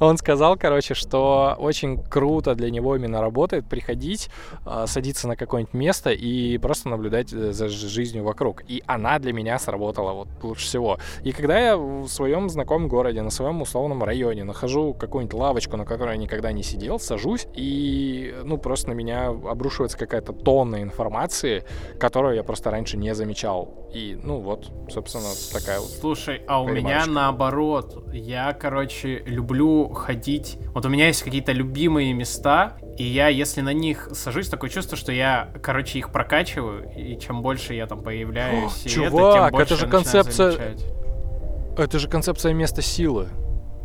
он сказал, короче, что очень круто для него именно работает приходить, а, садиться на какое-нибудь место и просто наблюдать э, за жизнью вокруг. И она для меня сработала вот лучше всего. И когда я в своем знакомом городе, на своем условном районе нахожу какую-нибудь лавочку, на которой я никогда не сидел, сажусь, и ну просто на меня обрушивается какая-то тонна информации, которую я просто раньше не замечал. И ну вот, собственно, такая вот Слушай, а у меня наоборот. Я, короче, люблю ходить. Вот у меня есть какие-то любимые места, и я, если на них сажусь, такое чувство, что я, короче, их прокачиваю, и чем больше я там появляюсь, О, чувак, это, тем больше это же концепция. Это же концепция места силы.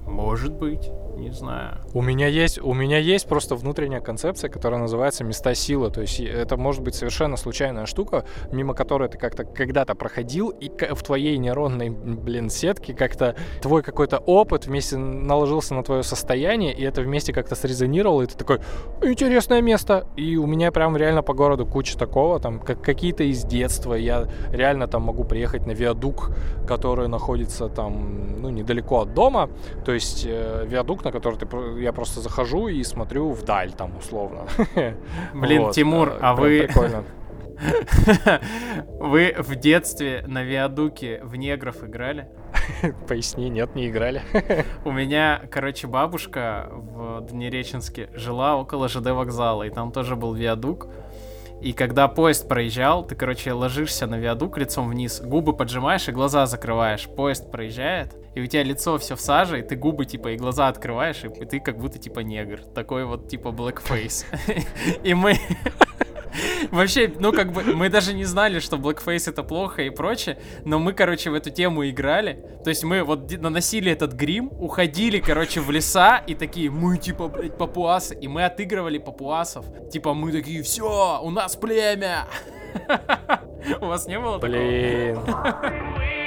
Может быть не знаю. У меня есть, у меня есть просто внутренняя концепция, которая называется места силы. То есть это может быть совершенно случайная штука, мимо которой ты как-то когда-то проходил, и в твоей нейронной, блин, сетке как-то твой какой-то опыт вместе наложился на твое состояние, и это вместе как-то срезонировало, и ты такой, интересное место. И у меня прям реально по городу куча такого, там, как какие-то из детства. Я реально там могу приехать на виадук, который находится там, ну, недалеко от дома. То есть э, виадук, на который ты, я просто захожу и смотрю вдаль там условно. Блин, вот, Тимур, э, а вы... Прикольно. Вы в детстве на Виадуке в негров играли? Поясни, нет, не играли. У меня, короче, бабушка в Днереченске жила около ЖД вокзала, и там тоже был Виадук. И когда поезд проезжал, ты, короче, ложишься на виадук лицом вниз, губы поджимаешь и глаза закрываешь. Поезд проезжает, и у тебя лицо все в саже, и ты губы, типа, и глаза открываешь, и ты как будто, типа, негр. Такой вот, типа, blackface. И мы... Вообще, ну как бы, мы даже не знали, что blackface это плохо и прочее, но мы, короче, в эту тему играли. То есть мы вот наносили этот грим, уходили, короче, в леса и такие, мы типа, блядь, папуасы. И мы отыгрывали папуасов. Типа мы такие, все, у нас племя. У вас не было такого? Блин.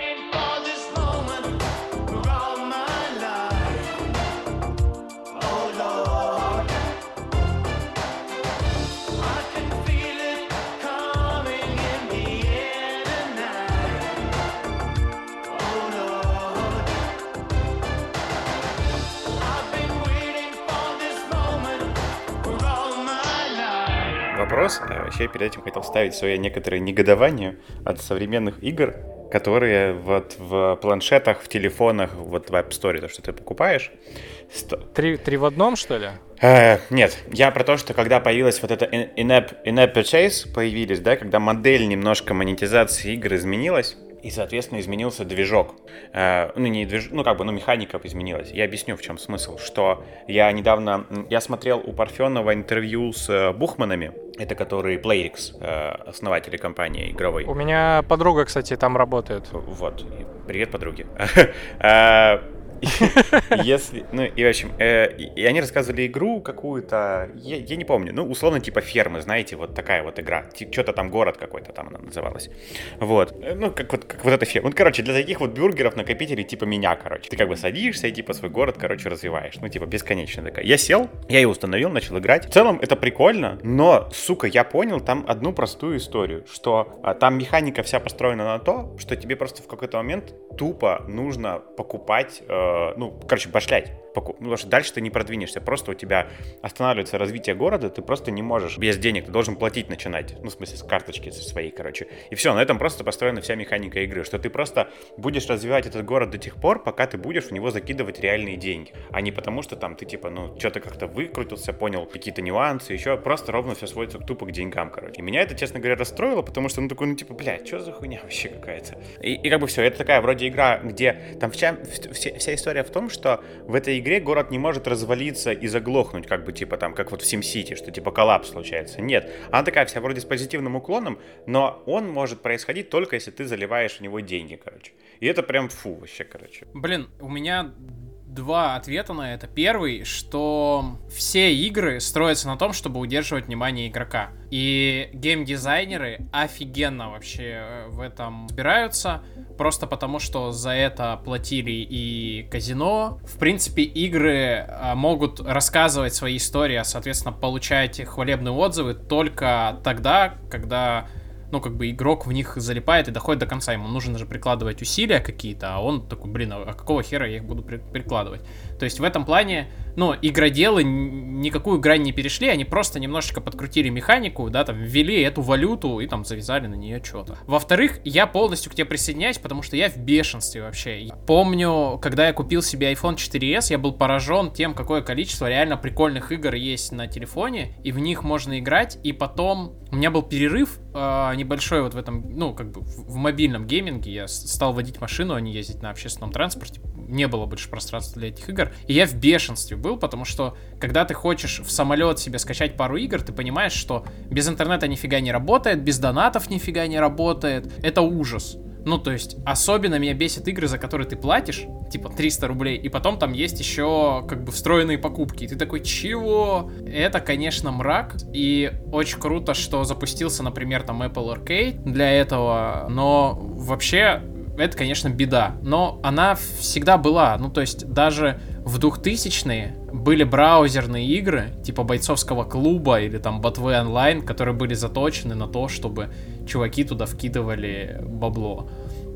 вопрос. А вообще перед этим хотел ставить свое некоторое негодование от современных игр, которые вот в планшетах, в телефонах, вот в App Store, то, что ты покупаешь. Сто... Три, три в одном, что ли? Э, нет, я про то, что когда появилась вот эта in-app, in-app purchase, появились, да, когда модель немножко монетизации игр изменилась, и, соответственно, изменился движок. Э, ну, не движ... ну, как бы, ну, механика изменилась. Я объясню, в чем смысл. Что я недавно, я смотрел у Парфенова интервью с э, Бухманами, Это который Playrix, э, основатели компании игровой. У меня подруга, кстати, там работает. Вот. Привет, подруги. Если, ну, и в общем, э, и они рассказывали игру какую-то, я, я не помню, ну, условно, типа фермы, знаете, вот такая вот игра. Что-то там город какой-то там она называлась. Вот. Э, ну, как вот, как вот эта ферма. Ну, короче, для таких вот бюргеров, накопителей, типа меня, короче. Ты как бы садишься и, типа, свой город, короче, развиваешь. Ну, типа, бесконечно такая. Я сел, я ее установил, начал играть. В целом, это прикольно, но, сука, я понял там одну простую историю, что а, там механика вся построена на то, что тебе просто в какой-то момент тупо нужно покупать Э, ну, короче, башлять. Ну, потому что дальше ты не продвинешься. Просто у тебя останавливается развитие города, ты просто не можешь без денег, ты должен платить начинать. Ну, в смысле, с карточки со своей, короче. И все, на этом просто построена вся механика игры, что ты просто будешь развивать этот город до тех пор, пока ты будешь в него закидывать реальные деньги. А не потому, что там ты, типа, ну, что-то как-то выкрутился, понял какие-то нюансы, еще просто ровно все сводится тупо к деньгам, короче. И меня это, честно говоря, расстроило, потому что, ну, такой, ну, типа, блядь, что за хуйня вообще какая-то? И, и как бы все, это такая вроде игра, где там вся, вся, вся история в том, что в этой игре город не может развалиться и заглохнуть, как бы типа там, как вот в SimCity, что типа коллапс случается. Нет, она такая вся вроде с позитивным уклоном, но он может происходить только если ты заливаешь в него деньги, короче. И это прям фу вообще, короче. Блин, у меня два ответа на это. Первый, что все игры строятся на том, чтобы удерживать внимание игрока. И геймдизайнеры офигенно вообще э, в этом разбираются, просто потому что за это платили и казино. В принципе, игры э, могут рассказывать свои истории, а, соответственно, получать хвалебные отзывы только тогда, когда ну, как бы игрок в них залипает и доходит до конца. Ему нужно же прикладывать усилия какие-то, а он такой, блин, а какого хера я их буду при- прикладывать? То есть в этом плане, ну, игроделы никакую грань не перешли, они просто немножечко подкрутили механику, да, там, ввели эту валюту и там завязали на нее что-то. Во-вторых, я полностью к тебе присоединяюсь, потому что я в бешенстве вообще. Я помню, когда я купил себе iPhone 4s, я был поражен тем, какое количество реально прикольных игр есть на телефоне, и в них можно играть, и потом у меня был перерыв э, небольшой вот в этом, ну, как бы в, мобильном гейминге, я стал водить машину, а не ездить на общественном транспорте, не было больше пространства для этих игр. И я в бешенстве был, потому что когда ты хочешь в самолет себе скачать пару игр, ты понимаешь, что без интернета нифига не работает, без донатов нифига не работает. Это ужас. Ну, то есть, особенно меня бесит игры, за которые ты платишь, типа 300 рублей, и потом там есть еще как бы встроенные покупки. И ты такой, чего? Это, конечно, мрак. И очень круто, что запустился, например, там Apple Arcade для этого. Но вообще это, конечно, беда. Но она всегда была. Ну, то есть, даже в 2000-е были браузерные игры, типа бойцовского клуба или там Ботвы онлайн, которые были заточены на то, чтобы чуваки туда вкидывали бабло.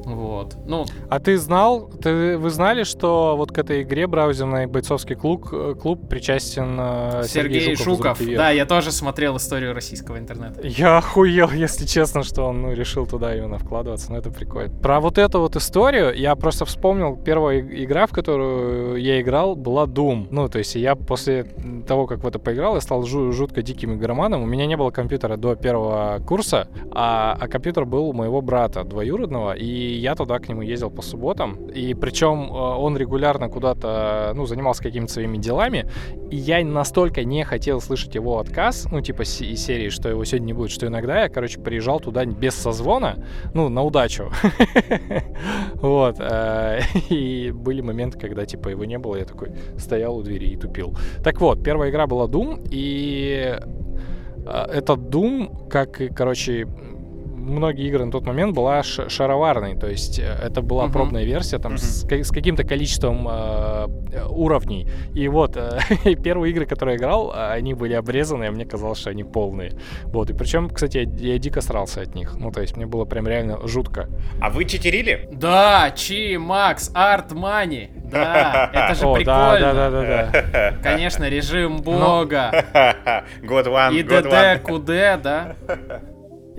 Вот. Ну. А ты знал, ты, вы знали, что вот к этой игре браузерный бойцовский клуб, э, клуб причастен э, Сергей, Сергей Жуков? Жуков. Да, я тоже смотрел историю российского интернета. Я охуел, если честно, что он ну, решил туда именно вкладываться, но это прикольно. Про вот эту вот историю я просто вспомнил, первая игра, в которую я играл, была Doom. Ну, то есть я после того, как в это поиграл, я стал жу- жутко диким игроманом. У меня не было компьютера до первого курса, а, а компьютер был у моего брата двоюродного, и я туда к нему ездил по субботам. И причем э, он регулярно куда-то, ну, занимался какими-то своими делами. И я настолько не хотел слышать его отказ, ну, типа из серии, что его сегодня не будет, что иногда я, короче, приезжал туда без созвона, ну, на удачу. Вот. Э, и были моменты, когда, типа, его не было, я такой стоял у двери и тупил. Так вот, первая игра была Doom, и э, этот Doom, как, короче, многие игры на тот момент была шароварной, то есть э, это была uh-huh. пробная версия там uh-huh. с, с каким-то количеством э, уровней. И вот э, первые игры, которые я играл, они были обрезаны, а мне казалось, что они полные. Вот и причем, кстати, я, я дико срался от них. Ну то есть мне было прям реально жутко. А вы читерили? Да, Чи, Макс, Арт Мани. Да, это же прикольно. Да, да, да, да. Конечно, режим бога. God one, И ДД, КУД, да.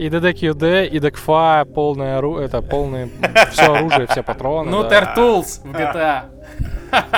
И DDQD, и DECFA, полное оружие, это полное, все оружие, все патроны. Ну. Turtles в GTA.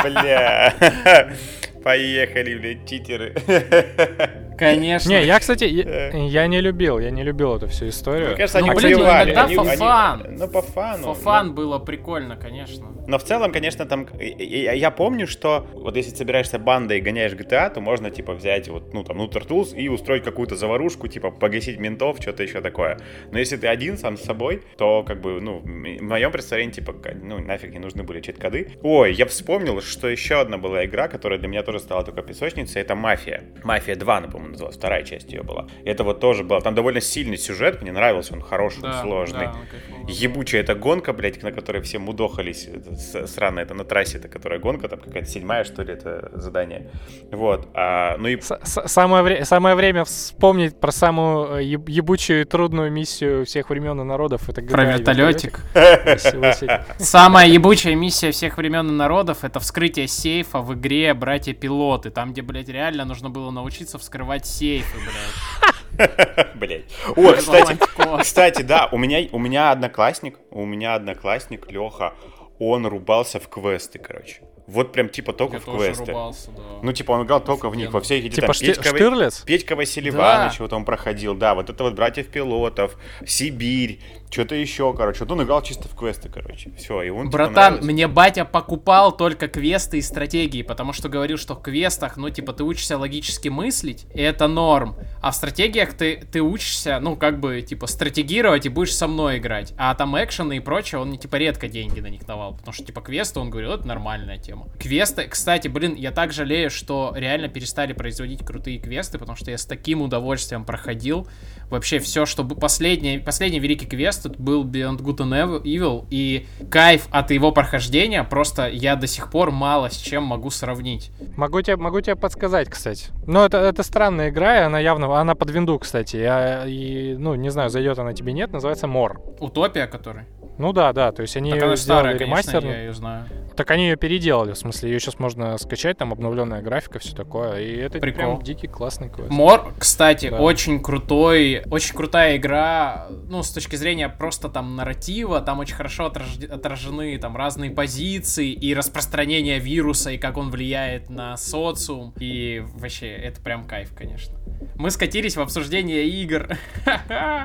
Бля. Поехали, блядь, читеры. Конечно. Не, я, кстати, я, я не любил, я не любил эту всю историю. Мне кажется, они Ну, блин, ну, убивали. иногда они- они- fun. Ну, по фану. For fun было прикольно, конечно. Но в целом, конечно, там... Я, я помню, что вот если собираешься бандой и гоняешь GTA, то можно, типа, взять вот, ну, там, ну, Turtles и устроить какую-то заварушку, типа, погасить ментов, что-то еще такое. Но если ты один сам с собой, то, как бы, ну, в моем представлении, типа, ну, нафиг не нужны были чит-коды. Ой, я вспомнил, что еще одна была игра, которая для меня тоже стала только песочницей, это «Мафия». «Мафия 2», напомню, называлась, вторая часть ее была. Это вот тоже было, там довольно сильный сюжет, мне нравился, он хороший, он Да, сложный. да, он. Ебучая эта гонка, блядь, на которой все мудохались. Это Срано, это на трассе, это которая гонка, там какая-то седьмая, что ли, это задание. Вот. А, ну и С- с- Самое, вре- самое время вспомнить про самую э, еб- ебучую и трудную миссию всех времен и народов. Это Про GTA вертолетик. Самая ебучая миссия всех времен и народов это вскрытие сейфа в игре Братья-пилоты. Там, где, блядь, реально нужно было научиться вскрывать сейфы, блядь. Блять. О, кстати, кстати, да, у меня, у меня одноклассник, у меня одноклассник Леха, он рубался в квесты, короче. Вот прям типа только Я в тоже квесты. рубался, да. Ну, типа, он играл только в них, во всех эти Типа там Шти- Петька, Штирлиц? Петька Василий Да. Вот он проходил, да, вот это вот братьев пилотов, Сибирь, что-то еще, короче. Вот он играл чисто в квесты, короче. Все, и он типа, Братан, нравился. мне батя покупал только квесты и стратегии, потому что говорил, что в квестах, ну, типа, ты учишься логически мыслить, и это норм. А в стратегиях ты, ты учишься, ну, как бы, типа, стратегировать и будешь со мной играть. А там экшены и прочее, он типа, редко деньги на них давал. Потому что, типа, квесты, он говорил, это нормальная тема. Квесты, кстати, блин, я так жалею, что реально перестали производить крутые квесты, потому что я с таким удовольствием проходил. Вообще все, что последний, последний великий квест тут был Beyond Good and Evil, и кайф от его прохождения просто я до сих пор мало с чем могу сравнить. Могу тебе, могу тебе подсказать, кстати. Но это, это странная игра, и она явно, она под винду, кстати. Я, и, ну, не знаю, зайдет она тебе нет, называется Мор. Утопия, который? Ну да, да, то есть они Так ее она сделали старая, конечно, ремастер. я ее знаю. Так они ее переделали, в смысле, ее сейчас можно скачать, там обновленная графика, все такое. И это Прикол. прям дикий классный квест. Мор, кстати, Да. очень крутой, очень крутая игра, ну, с точки зрения просто там нарратива, там очень хорошо отраж- отражены там разные позиции и распространение вируса, и как он влияет на социум, и вообще, это прям кайф, конечно. Мы скатились в обсуждение игр.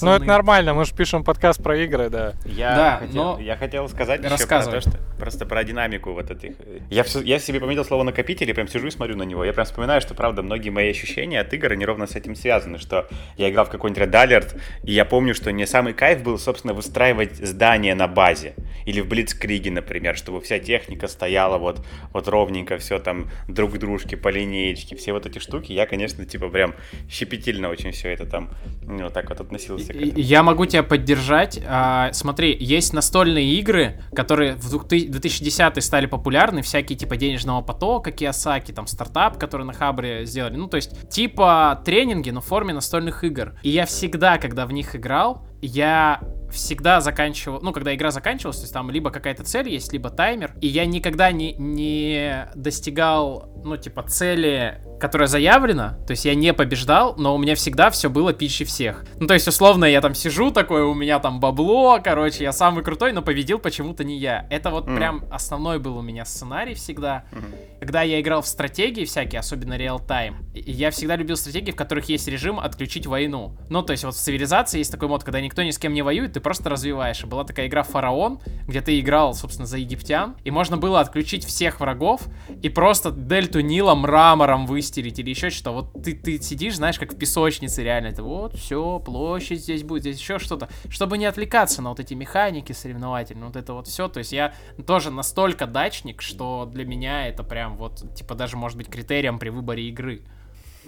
Ну это нормально, мы же пишем подкаст про игры, да. Я, Да, хотел, но- я хотел сказать еще про то, что просто про динамику вот этих. Я, всё- я себе пометил слово накопитель, и прям сижу и смотрю на него. Я прям вспоминаю, что правда многие мои ощущения от игр они ровно с этим связаны, что я играл в какой-нибудь Red Alert, и я помню, что не самый кайф был, собственно, выстраивать здание на базе. Или в Блицкриге, например, чтобы вся техника стояла вот, вот ровненько, все там друг к дружке по линеечке, все вот эти штуки. Я, конечно, типа прям щепетильно очень все это там, ну, так вот относился к этому. Я могу тебя поддержать. А, смотри, есть настольные игры, которые в 2010 стали популярны, всякие типа денежного потока, Киосаки, там стартап, который на Хабре сделали. Ну, то есть, типа тренинги, но в форме настольных игр. И я всегда, когда в них играл, я всегда заканчивал, ну, когда игра заканчивалась, то есть там либо какая-то цель есть, либо таймер, и я никогда не, не достигал, ну, типа, цели, которая заявлена, то есть я не побеждал, но у меня всегда все было пищей всех. Ну, то есть, условно, я там сижу такой, у меня там бабло, короче, я самый крутой, но победил почему-то не я. Это вот Мгм. прям основной был у меня сценарий всегда. Мгм. Когда я играл в стратегии всякие, особенно реал-тайм, я всегда любил стратегии, в которых есть режим отключить войну. Ну, то есть вот в цивилизации есть такой мод, когда никто ни с кем не воюет, ты просто развиваешь. Была такая игра Фараон, где ты играл, собственно, за египтян, и можно было отключить всех врагов и просто дельту Нила мрамором выстелить или еще что-то. Вот ты, ты сидишь, знаешь, как в песочнице реально. Это вот, все, площадь здесь будет, здесь еще что-то. Чтобы не отвлекаться на вот эти механики соревновательные, вот это вот все. То есть я тоже настолько дачник, что для меня это прям вот, типа, даже может быть критерием при выборе игры.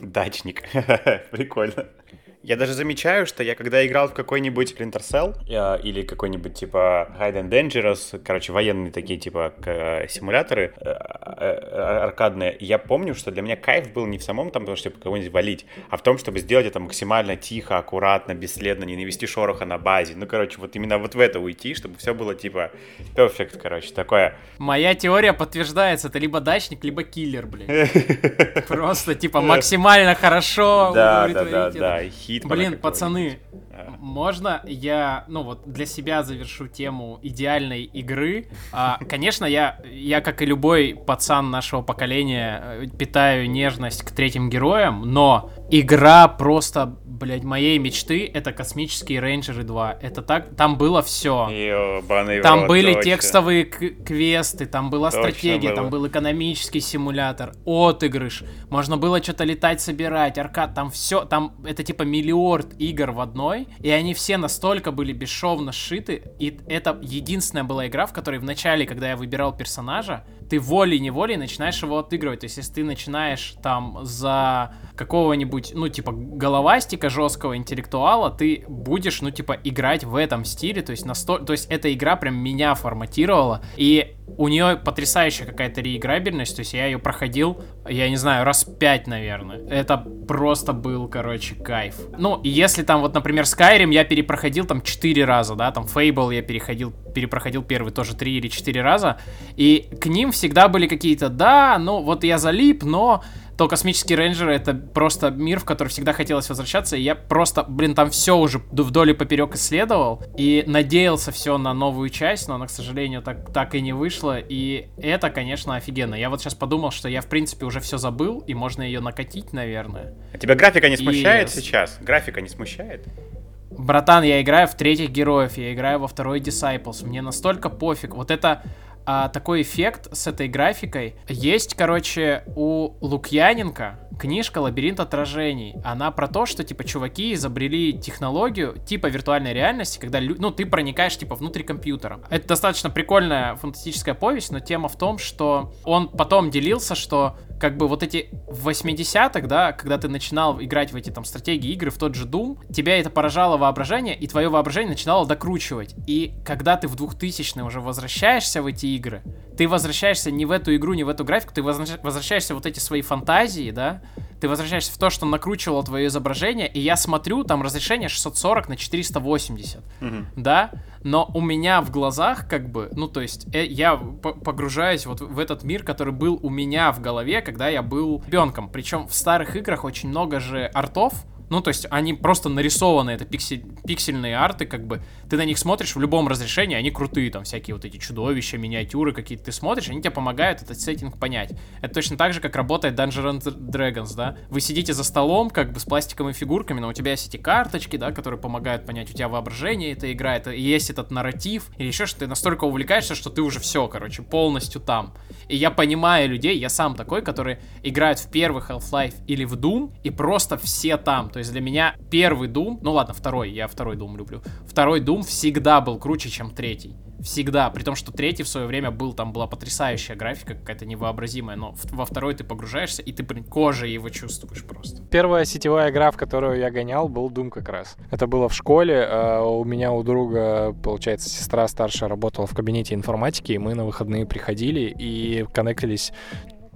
Дачник. Прикольно. Я даже замечаю, что я когда играл в какой-нибудь Splinter Cell э, или какой-нибудь типа Hide and Dangerous, короче, военные такие типа э, симуляторы э, аркадные, я помню, что для меня кайф был не в самом там, потому что типа, кого-нибудь валить, а в том, чтобы сделать это максимально тихо, аккуратно, бесследно, не навести шороха на базе. Ну, короче, вот именно вот в это уйти, чтобы все было типа perfect, короче, такое. Моя теория подтверждается, это либо дачник, либо киллер, блин. Просто, типа, максимально хорошо Да, да, да, да. Хит Блин, пацаны. Можно я, ну вот, для себя завершу тему идеальной игры? А, конечно, я, я, как и любой пацан нашего поколения, э, питаю нежность к третьим героям, но игра просто блядь, моей мечты это космические рейнджеры 2. Это так, там было все. Ёбаный там рот, были точно. текстовые квесты, там была Точно стратегия, было. там был экономический симулятор, отыгрыш. Можно было что-то летать, собирать, аркад, там все, там это типа миллиард игр в одной, и они все настолько были бесшовно сшиты, и это единственная была игра, в которой в начале, когда я выбирал персонажа, ты волей-неволей начинаешь его отыгрывать. То есть, если ты начинаешь там за какого-нибудь, ну, типа, головастика жесткого интеллектуала, ты будешь, ну, типа, играть в этом стиле. То есть, насто... то есть эта игра прям меня форматировала. И у нее потрясающая какая-то реиграбельность. То есть, я ее проходил, я не знаю, раз пять, наверное. Это просто был, короче, кайф. Ну, если там, вот, например, Skyrim я перепроходил там четыре раза, да, там Fable я переходил, перепроходил первый тоже три или четыре раза, и к ним всегда были какие-то, да, ну, вот я залип, но то космические рейнджеры это просто мир, в который всегда хотелось возвращаться, и я просто, блин, там все уже вдоль и поперек исследовал, и надеялся все на новую часть, но она, к сожалению, так, так и не вышла, и это, конечно, офигенно. Я вот сейчас подумал, что я, в принципе, уже все забыл, и можно ее накатить, наверное. А тебя графика не смущает И- сейчас? Графика не смущает? Братан, я играю в третьих героев, я играю во второй Disciples. Мне настолько пофиг. Вот это а, такой эффект с этой графикой. Есть, короче, у Лукьяненко книжка «Лабиринт отражений». Она про то, что, типа, чуваки изобрели технологию типа виртуальной реальности, когда, ну, ты проникаешь, типа, внутрь компьютера. Это достаточно прикольная фантастическая повесть, но тема в том, что он потом делился, что как бы вот эти в 80-х, да, когда ты начинал играть в эти там стратегии игры, в тот же Doom, тебя это поражало воображение, и твое воображение начинало докручивать. И когда ты в 2000-е уже возвращаешься в эти игры, ты возвращаешься не в эту игру, не в эту графику, ты возвращ- возвращаешься в вот эти свои фантазии, да, ты возвращаешься в то, что накручивало твое изображение, и я смотрю, там разрешение 640 на 480 Мгм. да, но у меня в глазах как бы, ну то есть э, я погружаюсь вот в этот мир, который был у меня в голове, когда я был ребенком. Причем в старых играх очень много же артов, ну, то есть они просто нарисованы, это пиксель, пиксельные арты, как бы, ты на них смотришь в любом разрешении, они крутые, там, всякие вот эти чудовища, миниатюры какие-то ты смотришь, они тебе помогают этот сеттинг понять. Это точно так же, как работает Dungeons Dragons, да, вы сидите за столом, как бы, с пластиковыми фигурками, но у тебя есть эти карточки, да, которые помогают понять, у тебя воображение эта игра, это и есть этот нарратив, или еще что ты настолько увлекаешься, что ты уже все, короче, полностью там. И я понимаю людей, я сам такой, который играет в первый Half-Life или в Doom, и просто все там. То есть для меня первый Doom, ну ладно, второй, я второй Doom люблю. Второй Doom всегда был круче, чем третий. Всегда. При том, что третий в свое время был, там была потрясающая графика, какая-то невообразимая, но во второй ты погружаешься, и ты блин, кожей его чувствуешь просто. Первая сетевая игра, в которую я гонял, был Doom как раз. Это было в школе. а У меня у друга, получается, сестра старшая работала в кабинете информатики, и мы на выходные приходили и коннектились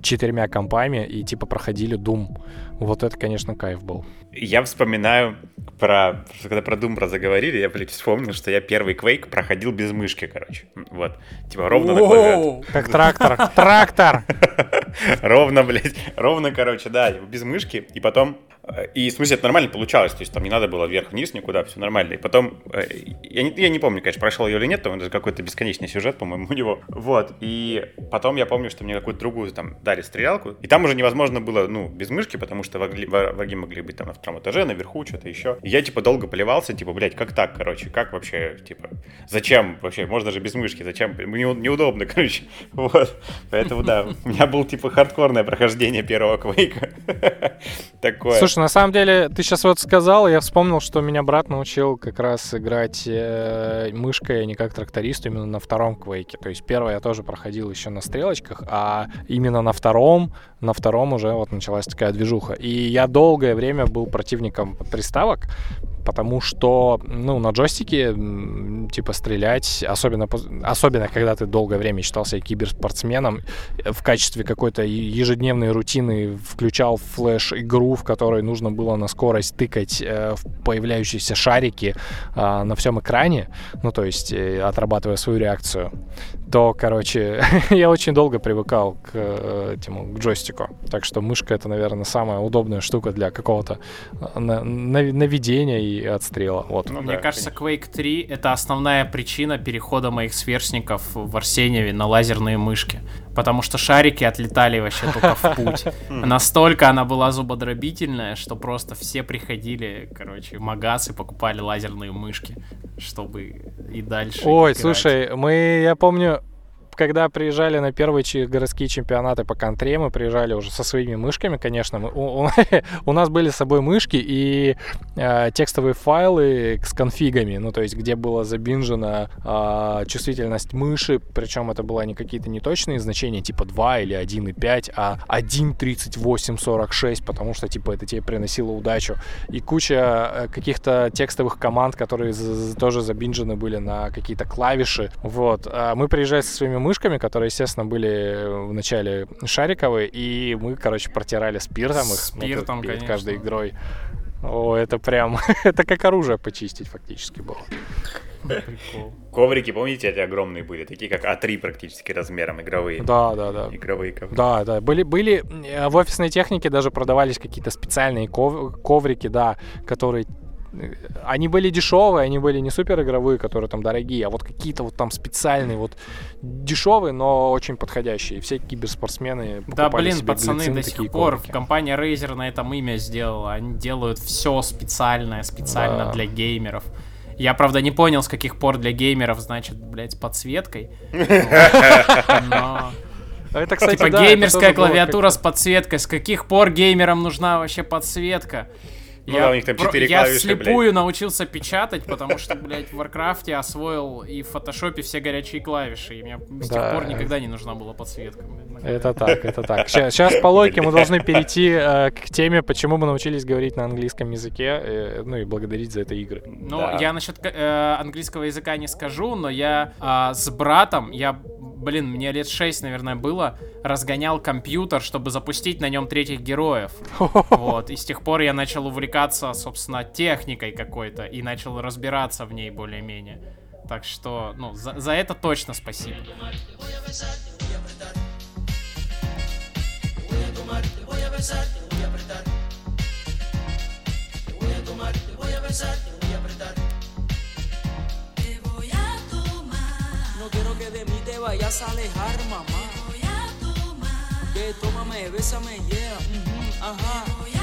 четырьмя компами и типа проходили Doom. Вот это, конечно, кайф был. Я вспоминаю про... Когда про Doom про заговорили, я, блядь, вспомнил, что я первый Quake проходил без мышки, короче. Вот. Типа ровно на клавиатуре. Как трактор. Трактор! Ровно, блядь, ровно, короче, да, без мышки. И потом, э, и в смысле это нормально получалось, то есть там не надо было вверх-вниз никуда, все нормально. И потом, э, я не, я не помню, конечно, прошел ее или нет, там это какой-то бесконечный сюжет, по-моему, у него. Вот, и потом я помню, что мне какую-то другую там дали стрелялку, и там уже невозможно было, ну, без мышки, потому что враги, вра- враги могли быть там на втором этаже, наверху, что-то еще. Я, типа, долго поливался, типа, блядь, как так, короче, как вообще, типа, зачем вообще, можно же без мышки, зачем, Мне неудобно, короче, вот. Поэтому, да, у меня был, типа, хардкорное прохождение первого Квейка. Такое. Слушай, на самом деле, ты сейчас вот сказал, я вспомнил, что меня брат научил как раз играть э, мышкой, а не как трактористу, именно на втором квейке. То есть первый я тоже проходил еще на стрелочках, а именно на втором, на втором уже вот началась такая движуха. И я долгое время был противником приставок, потому что, ну, на джойстике, типа, стрелять, особенно, особенно когда ты долгое время считал себя киберспортсменом, э, в качестве какой-то ежедневной рутины включал флеш-игру, в которой нужно было на скорость тыкать э, в появляющиеся шарики а, на всем экране, ну, то есть э, отрабатывая свою реакцию, то, короче, я очень долго привыкал к э, этому, к джойстику. Так что мышка это, наверное, самая удобная штука для какого-то э, наведения и отстрела. Вот. Ну, Мне да, кажется, Quake 3 это основная причина перехода моих сверстников в Арсеньеве на лазерные мышки. Потому что шарики отлетали вообще только в путь. Настолько она была зубодробительная, что просто все приходили, короче, в магаз и покупали лазерные мышки, чтобы и дальше. Ой, играть. слушай, мы, я помню, когда приезжали на первые городские чемпионаты по контре, мы приезжали уже со своими мышками, конечно. Мы, у, у, нас были с собой мышки и э, текстовые файлы с конфигами, ну, то есть, где была забинжена э, чувствительность мыши, причем это было не какие-то неточные значения, типа 2 или 1,5, а 1.3846, потому что, типа, это тебе приносило удачу. И куча э, каких-то текстовых команд, которые тоже забинжены были на какие-то клавиши. Вот. А мы приезжали со своими мышками, мышками, которые, естественно, были в начале шариковые, и мы, короче, протирали спиртом их спиртом, ну, перед каждой игрой. О, это прям, это как оружие почистить фактически было. Коврики, помните, эти огромные были, такие как А3 практически размером, игровые. Да, да, да. Игровые коврики. Да, да. Были, были э, в офисной технике даже продавались какие-то специальные коврики, да, которые они были дешевые, они были не супер игровые, которые там дорогие, а вот какие-то вот там специальные, вот дешевые, но очень подходящие. Все киберспортсмены Да, блин, себе пацаны, до сих пор коврики. компания Razer на этом имя сделала. Они делают все специальное, специально да. для геймеров. Я, правда, не понял, с каких пор для геймеров, значит, блядь, с подсветкой. Но... Это, кстати, типа да, геймерская клавиатура с подсветкой. С каких пор геймерам нужна вообще подсветка? Ну я, да, у них там 4 я клавиши, слепую блядь. научился печатать, потому что, блядь, в Варкрафте освоил и в фотошопе все горячие клавиши. И мне с тех пор никогда не нужна была подсветка. Это так, это так. Сейчас, сейчас по логике мы должны перейти э, к теме, почему мы научились говорить на английском языке, э, ну и благодарить за это игры. Ну, да. я насчет э, английского языка не скажу, но я э, с братом, я блин, мне лет 6, наверное, было, разгонял компьютер, чтобы запустить на нем третьих героев. Вот, и с тех пор я начал увлекаться, собственно, техникой какой-то и начал разбираться в ней более-менее. Так что, ну, за, за это точно спасибо. quiero que de mí te vayas a alejar, mamá. Voy a tomar. Que tómame, bésame, yeah. Mm-hmm, ага.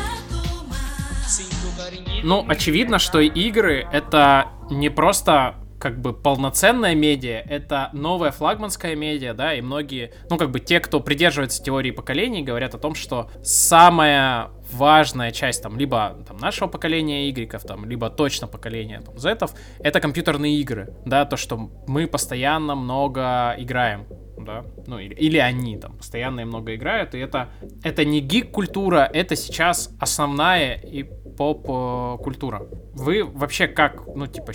Ну, очевидно, что игры это не просто как бы полноценная медиа, это новая флагманская медиа, да, и многие, ну, как бы те, кто придерживается теории поколений, говорят о том, что самая важная часть там либо там, нашего поколения Y, там, либо точно поколения там, Z, это компьютерные игры, да, то, что мы постоянно много играем, да, ну или, или они там постоянно и много играют, и это, это не гик-культура, это сейчас основная и поп-культура. Вы вообще как, ну, типа,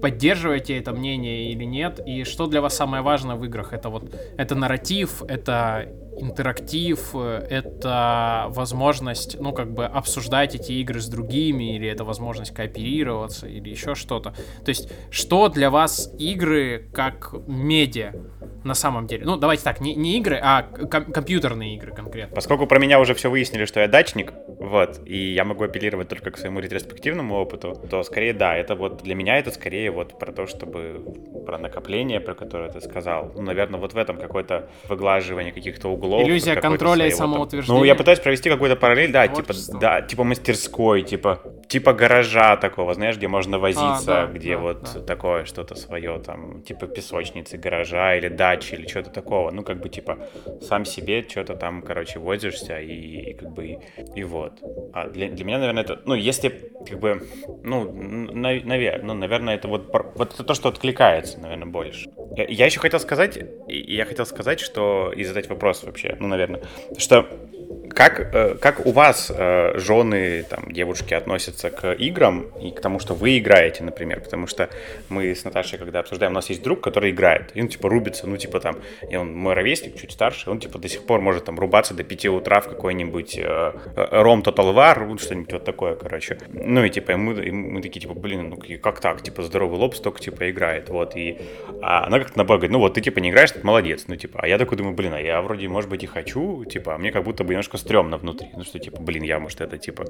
поддерживаете это мнение или нет? И что для вас самое важное в играх? Это вот, это нарратив, это интерактив, это возможность, ну, как бы обсуждать эти игры с другими, или это возможность кооперироваться, или еще что-то. То есть, что для вас игры как медиа на самом деле? Ну, давайте так, не, не игры, а ком- компьютерные игры конкретно. Поскольку про меня уже все выяснили, что я дачник, вот, и я могу апеллировать только к своему ретроспективному опыту, то скорее, да, это вот для меня это скорее вот про то, чтобы про накопление, про которое ты сказал. Ну, наверное, вот в этом какое-то выглаживание каких-то углов. Иллюзия контроля и самоутверждения. Ну, я пытаюсь провести какую-то параллель, да, типа, да, типа мастерской, типа, типа гаража такого, знаешь, где можно возиться, а, да, где да, вот да. такое что-то свое, там, типа песочницы, гаража или дачи или что-то такого. Ну, как бы, типа, сам себе что-то там, короче, возишься и, и как бы, и, и вот. А для, для меня, наверное, это, ну, если, как бы, ну, наверное, ну, наверное, это вот, вот это то, что откликается, наверное, больше. Я, я еще хотел сказать, я хотел сказать, что, и задать вопрос вообще, ну, наверное, что как, э, как у вас э, жены, там, девушки относятся к играм и к тому, что вы играете, например? Потому что мы с Наташей, когда обсуждаем, у нас есть друг, который играет, и он, типа, рубится, ну, типа, там, и он мой ровесник, чуть старше, он, типа, до сих пор может, там, рубаться до 5 утра в какой-нибудь э, Ром Total War, вот что-нибудь вот такое, короче. Ну, и, типа, мы, и мы такие, типа, блин, ну, как так, типа, здоровый лоб столько, типа, играет, вот, и а она как-то наоборот говорит, ну, вот, ты, типа, не играешь, ты молодец, ну, типа, а я такой думаю, блин, а я вроде, может быть, и хочу, типа, а мне как будто бы немножко стрёмно внутри. Ну, что, типа, блин, я, может, это, типа,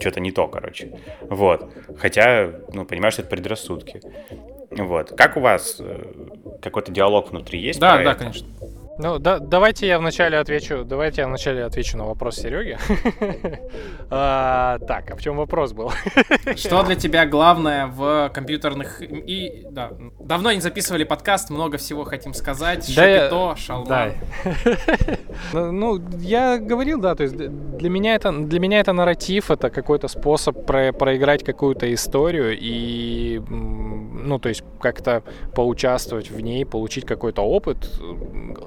что-то не то, короче. Вот. Хотя, ну, понимаешь, это предрассудки. Вот. Как у вас э, какой-то диалог внутри есть? Да, да, это? конечно. Ну, да, давайте я вначале отвечу. Давайте я вначале отвечу на вопрос Сереги. а, так, а в чем вопрос был? Что для тебя главное в компьютерных и да, давно не записывали подкаст, много всего хотим сказать. Шапито, шалман. Да. Ну, ну, я говорил, да, то есть для меня это для меня это нарратив, это какой-то способ про, проиграть какую-то историю и ну, то есть как-то поучаствовать в ней, получить какой-то опыт.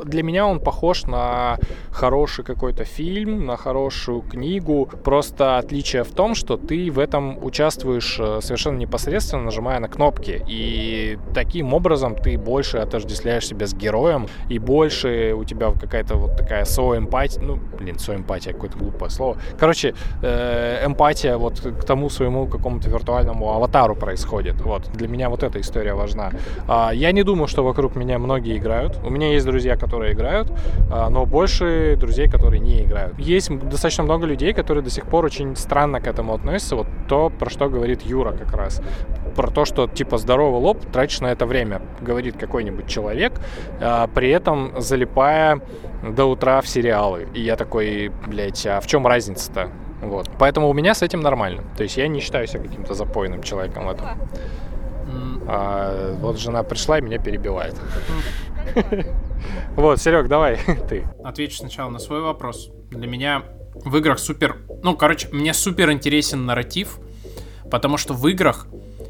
Для меня он похож на хороший какой-то фильм, на хорошую книгу. Просто отличие в том, что ты в этом участвуешь э, совершенно непосредственно, нажимая на кнопки. И таким образом ты больше отождествляешь себя с героем, и больше у тебя какая-то вот такая соэмпатия, ну, блин, соэмпатия, какое-то глупое слово. Короче, э, эмпатия вот к тому своему какому-то виртуальному аватару происходит. Вот. Для меня вот эта история важна. А, я не думаю, что вокруг меня многие играют. У меня есть друзья, которые играют, а, но больше друзей, которые не играют. Есть достаточно много людей, которые до сих пор очень странно к этому относятся. Вот то, про что говорит Юра как раз. Про то, что типа здоровый лоб, тратишь на это время, говорит какой-нибудь человек, а, при этом залипая до утра в сериалы. И я такой, блядь, а в чем разница-то? Вот. Поэтому у меня с этим нормально. То есть я не считаю себя каким-то запойным человеком в этом. А вот жена пришла и меня перебивает. Вот, Серег, давай, ты. Отвечу сначала на свой вопрос. Для меня в играх супер... Ну, короче, мне супер интересен нарратив, потому что в играх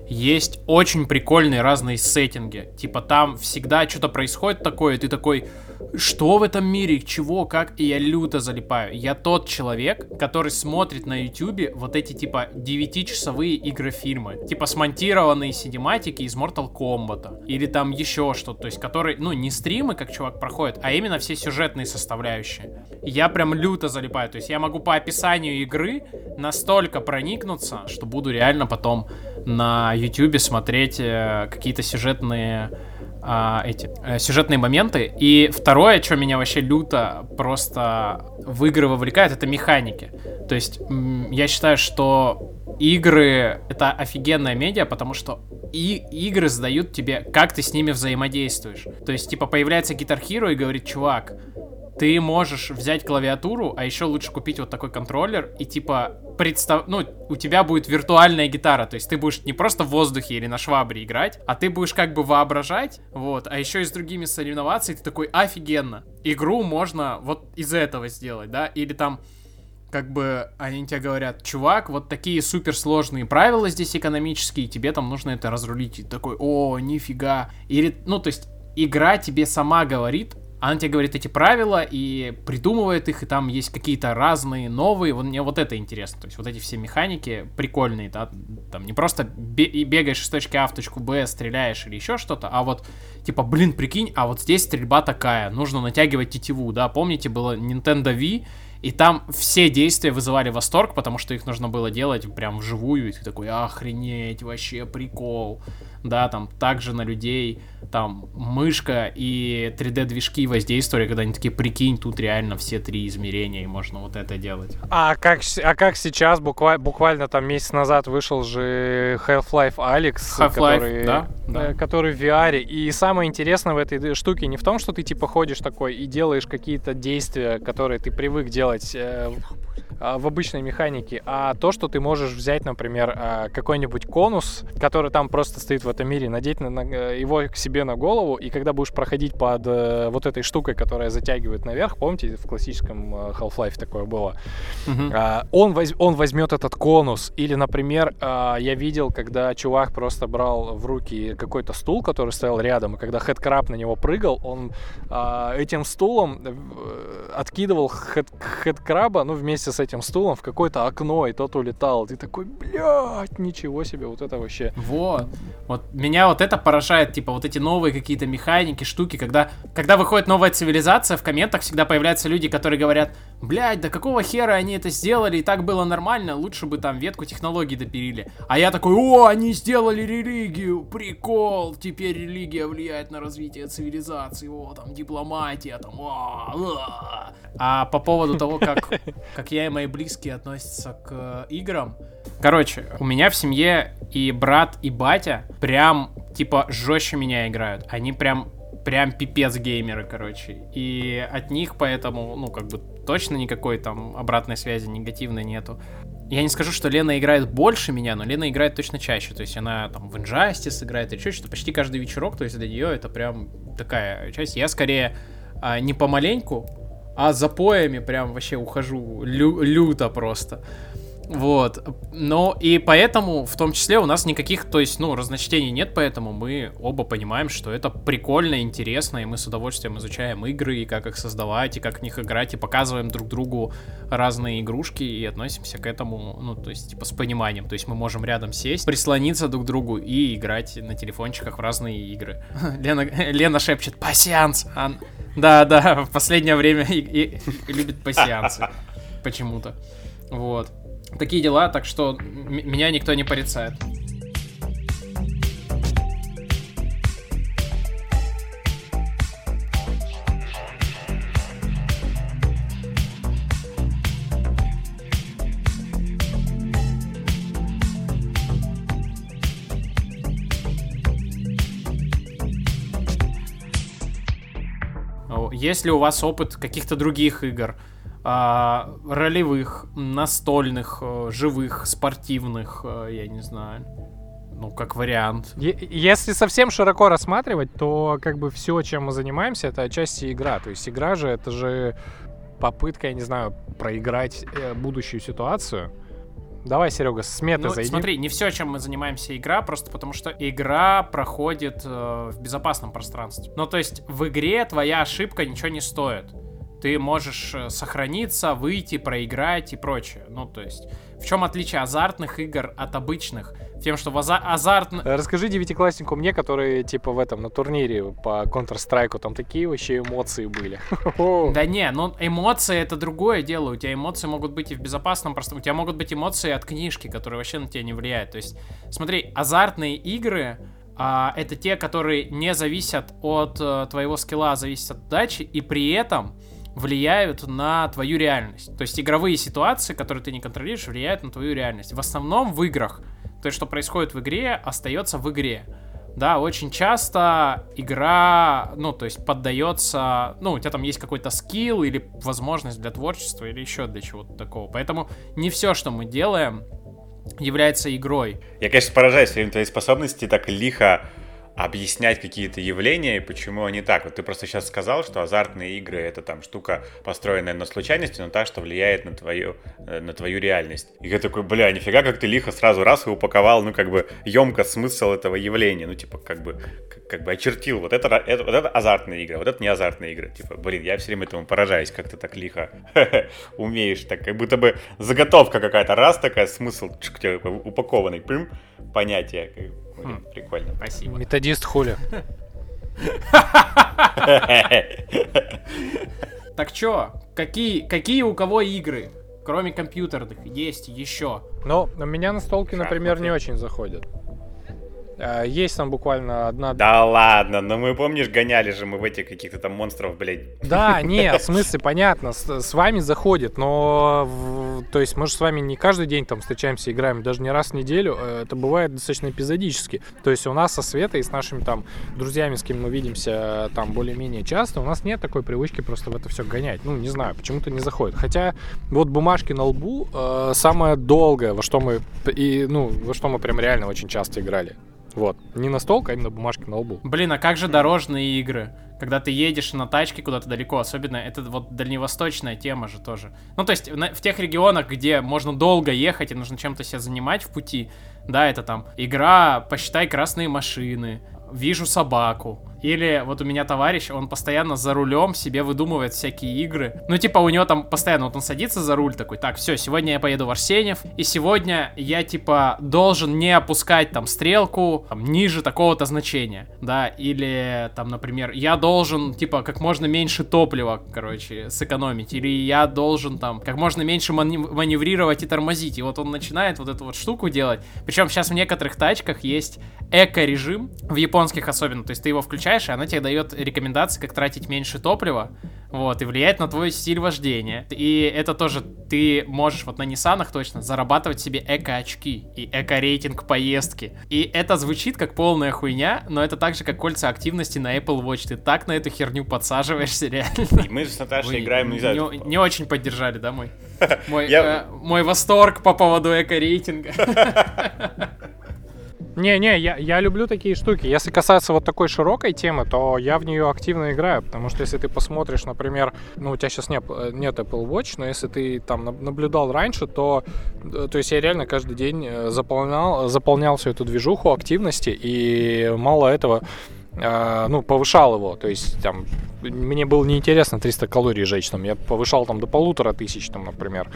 есть очень прикольные разные сеттинги. Типа там всегда что-то происходит такое, и ты такой, что в этом мире, чего, как, и я люто залипаю. Я тот человек, который смотрит на ютюбе вот эти типа 9-часовые игрофильмы, типа смонтированные синематики из Mortal Kombat, или там еще что-то, то есть которые, ну, не стримы, как чувак проходит, а именно все сюжетные составляющие. Я прям люто залипаю, то есть я могу по описанию игры настолько проникнуться, что буду реально потом на ютюбе смотреть э, какие-то сюжетные а, эти э, сюжетные моменты. И второе, что меня вообще люто просто в игры вовлекает, это механики. То есть я считаю, что игры это офигенная медиа, потому что и игры задают тебе, как ты с ними взаимодействуешь. То есть, типа, появляется Hero и говорит, чувак, ты можешь взять клавиатуру, а еще лучше купить вот такой контроллер и типа представ... ну, у тебя будет виртуальная гитара, то есть ты будешь не просто в воздухе или на швабре играть, а ты будешь как бы воображать, вот, а еще и с другими соревноваться, и ты такой, офигенно, игру можно вот из этого сделать, да, или там как бы они тебе говорят, чувак, вот такие суперсложные правила здесь экономические, тебе там нужно это разрулить. И такой, о, нифига. Или, ну, то есть, игра тебе сама говорит, она тебе говорит эти правила и придумывает их, и там есть какие-то разные новые. Вот мне вот это интересно. То есть вот эти все механики прикольные, да, там не просто бегаешь из точки А в точку Б, стреляешь или еще что-то, а вот типа, блин, прикинь, а вот здесь стрельба такая, нужно натягивать тетиву, да, помните, было Nintendo Wii, и там все действия вызывали восторг, потому что их нужно было делать прям вживую, и ты такой, охренеть, вообще прикол да, там также на людей, там мышка и 3D-движки воздействовали, когда они такие, прикинь, тут реально все три измерения, и можно вот это делать. А как, а как сейчас, буквально, буквально там месяц назад вышел же Half-Life Alex, Half-Life, который, да, да. который в VR, и самое интересное в этой штуке не в том, что ты типа ходишь такой и делаешь какие-то действия, которые ты привык делать э, в обычной механике, а то, что ты можешь взять, например, а, какой-нибудь конус, который там просто стоит в этом мире, надеть на, на, э, его к себе на голову, и когда будешь проходить под э, вот этой штукой, которая затягивает наверх, помните, в классическом э, Half-Life такое было, а, он, воз- он возьмет этот конус. Или, например, я видел, когда чувак просто брал в руки какой-то стул, который стоял рядом, и когда хедкраб на него прыгал, он этим стулом э, откидывал хед- хедкраба, ну, вместе с этим стулом в какое-то окно, и тот улетал. Ты такой, блядь, ничего себе, вот это вообще. Вот. Вот меня вот это поражает, типа, вот эти новые какие-то механики, штуки, когда, когда выходит новая цивилизация, в комментах всегда появляются люди, которые говорят, блядь, да какого хера они это сделали, и так было нормально, лучше бы там ветку технологий допилили. А я такой, о, они сделали религию, прикол, теперь религия влияет на развитие цивилизации, о, там, дипломатия, там, а, а». А по поводу того, как, как я и мои близкие относятся к э, играм, Короче, у меня в семье и брат, и батя прям, типа, жестче меня играют. Они прям, прям пипец геймеры, короче. И от них поэтому, ну, как бы, точно никакой там обратной связи негативной нету. Я не скажу, что Лена играет больше меня, но Лена играет точно чаще. То есть она там в Injustice играет или что-то почти каждый вечерок. То есть для нее это прям такая часть. Я скорее а, не помаленьку, а за поями прям вообще ухожу лю- люто просто. Вот. Но и поэтому, в том числе, у нас никаких, то есть, ну, разночтений нет, поэтому мы оба понимаем, что это прикольно, интересно, и мы с удовольствием изучаем игры, и как их создавать, и как в них играть, и показываем друг другу разные игрушки, и относимся к этому, ну, то есть, типа, с пониманием. То есть мы можем рядом сесть, прислониться друг к другу и играть на телефончиках в разные игры. Лена, Лена шепчет «Пассианс!» А- Да, да, в последнее время и, и- любит пассиансы почему-то. Вот. Такие дела, так что меня никто не порицает. Есть ли у вас опыт каких-то других игр? А, ролевых, настольных, э, живых, спортивных, э, я не знаю. Ну, как вариант. Е- Если совсем широко рассматривать, то как бы все, чем мы занимаемся, это отчасти игра. То есть игра же это же попытка, я не знаю, проиграть э, будущую ситуацию. Давай, Серега, с меты Ну, зайди. смотри, не все, чем мы занимаемся, игра, просто потому что игра проходит э, в безопасном пространстве. Ну, то есть в игре твоя ошибка ничего не стоит. Ты можешь э, сохраниться, выйти, проиграть и прочее. Ну, то есть, в чем отличие азартных игр от обычных? Тем, что в аза- азартн... Э, Расскажи девятикласснику мне, которые типа в этом на турнире по Counter-Strike там такие вообще эмоции были. Да не, ну эмоции это другое дело. У тебя эмоции могут быть и в безопасном пространстве. У тебя могут быть эмоции от книжки, которые вообще на тебя не влияют. То есть, смотри, азартные игры а, это те, которые не зависят от э, твоего скилла, а зависят от удачи, и при этом влияют на твою реальность. То есть игровые ситуации, которые ты не контролируешь, влияют на твою реальность. В основном в играх. То есть, что происходит в игре, остается в игре. Да, очень часто игра, ну, то есть поддается, ну, у тебя там есть какой-то скилл или возможность для творчества или еще для чего-то такого. Поэтому не все, что мы делаем, является игрой. Я, конечно, поражаюсь своим твоей способности так лихо объяснять какие-то явления и почему они так. Вот ты просто сейчас сказал, что азартные игры это там штука, построенная на случайности, но та, что влияет на твою, э, на твою реальность. И я такой, бля, нифига, как ты лихо сразу раз и упаковал, ну, как бы, емко смысл этого явления. Ну, типа, как бы, как, бы очертил. Вот это, это, вот это азартные игры, вот это не азартные игры. Типа, блин, я все время этому поражаюсь, как ты так лихо умеешь. Так, как будто бы заготовка какая-то. Раз такая, смысл упакованный, понятие. Блин, прикольно. Спасибо. Методист хули. Так чё, какие, какие у кого игры, кроме компьютерных, есть еще? Но у меня настолки, например, не очень заходят. Э, есть там буквально одна... Да ладно, но мы, помнишь, гоняли же мы в этих каких-то там монстров, блядь. Да, нет, в смысле, понятно, с, с вами заходит, но... В, то есть мы же с вами не каждый день там встречаемся, играем, даже не раз в неделю, э, это бывает достаточно эпизодически. То есть у нас со Светой и с нашими там друзьями, с кем мы видимся там более-менее часто, у нас нет такой привычки просто в это все гонять. Ну, не знаю, почему-то не заходит. Хотя вот бумажки на лбу э, самое долгое, во что мы и, ну, во что мы прям реально очень часто играли. Вот. Не стол, а именно бумажки на лбу. Блин, а как же дорожные игры? Когда ты едешь на тачке куда-то далеко, особенно это вот дальневосточная тема же тоже. Ну, то есть в тех регионах, где можно долго ехать и нужно чем-то себя занимать в пути, да, это там игра «Посчитай красные машины», «Вижу собаку», или вот у меня товарищ, он постоянно за рулем себе выдумывает всякие игры. Ну, типа, у него там постоянно вот он садится за руль такой, так, все, сегодня я поеду в Арсеньев, и сегодня я, типа, должен не опускать там стрелку там, ниже такого-то значения, да, или там, например, я должен, типа, как можно меньше топлива, короче, сэкономить, или я должен там как можно меньше маневрировать и тормозить. И вот он начинает вот эту вот штуку делать. Причем сейчас в некоторых тачках есть эко-режим, в японских особенно, то есть ты его включаешь включаешь, и она тебе дает рекомендации, как тратить меньше топлива, вот, и влияет на твой стиль вождения. И это тоже ты можешь вот на Ниссанах точно зарабатывать себе эко-очки и эко-рейтинг поездки. И это звучит как полная хуйня, но это так же, как кольца активности на Apple Watch. Ты так на эту херню подсаживаешься реально. И мы с Наташей Вы играем, не, знаю... Не, не очень поддержали, да, мой? Мой, Я... э, мой восторг по поводу эко-рейтинга. Не-не, я, я люблю такие штуки. Если касаться вот такой широкой темы, то я в нее активно играю, потому что если ты посмотришь, например, ну, у тебя сейчас нет, нет Apple Watch, но если ты там наблюдал раньше, то, э, то есть я реально каждый день э, заполнял, заполнял всю эту движуху активности, и мало этого, э, ну, повышал его, то есть там мне было неинтересно 300 калорий жечь, там, я повышал там до полутора тысяч, там, например,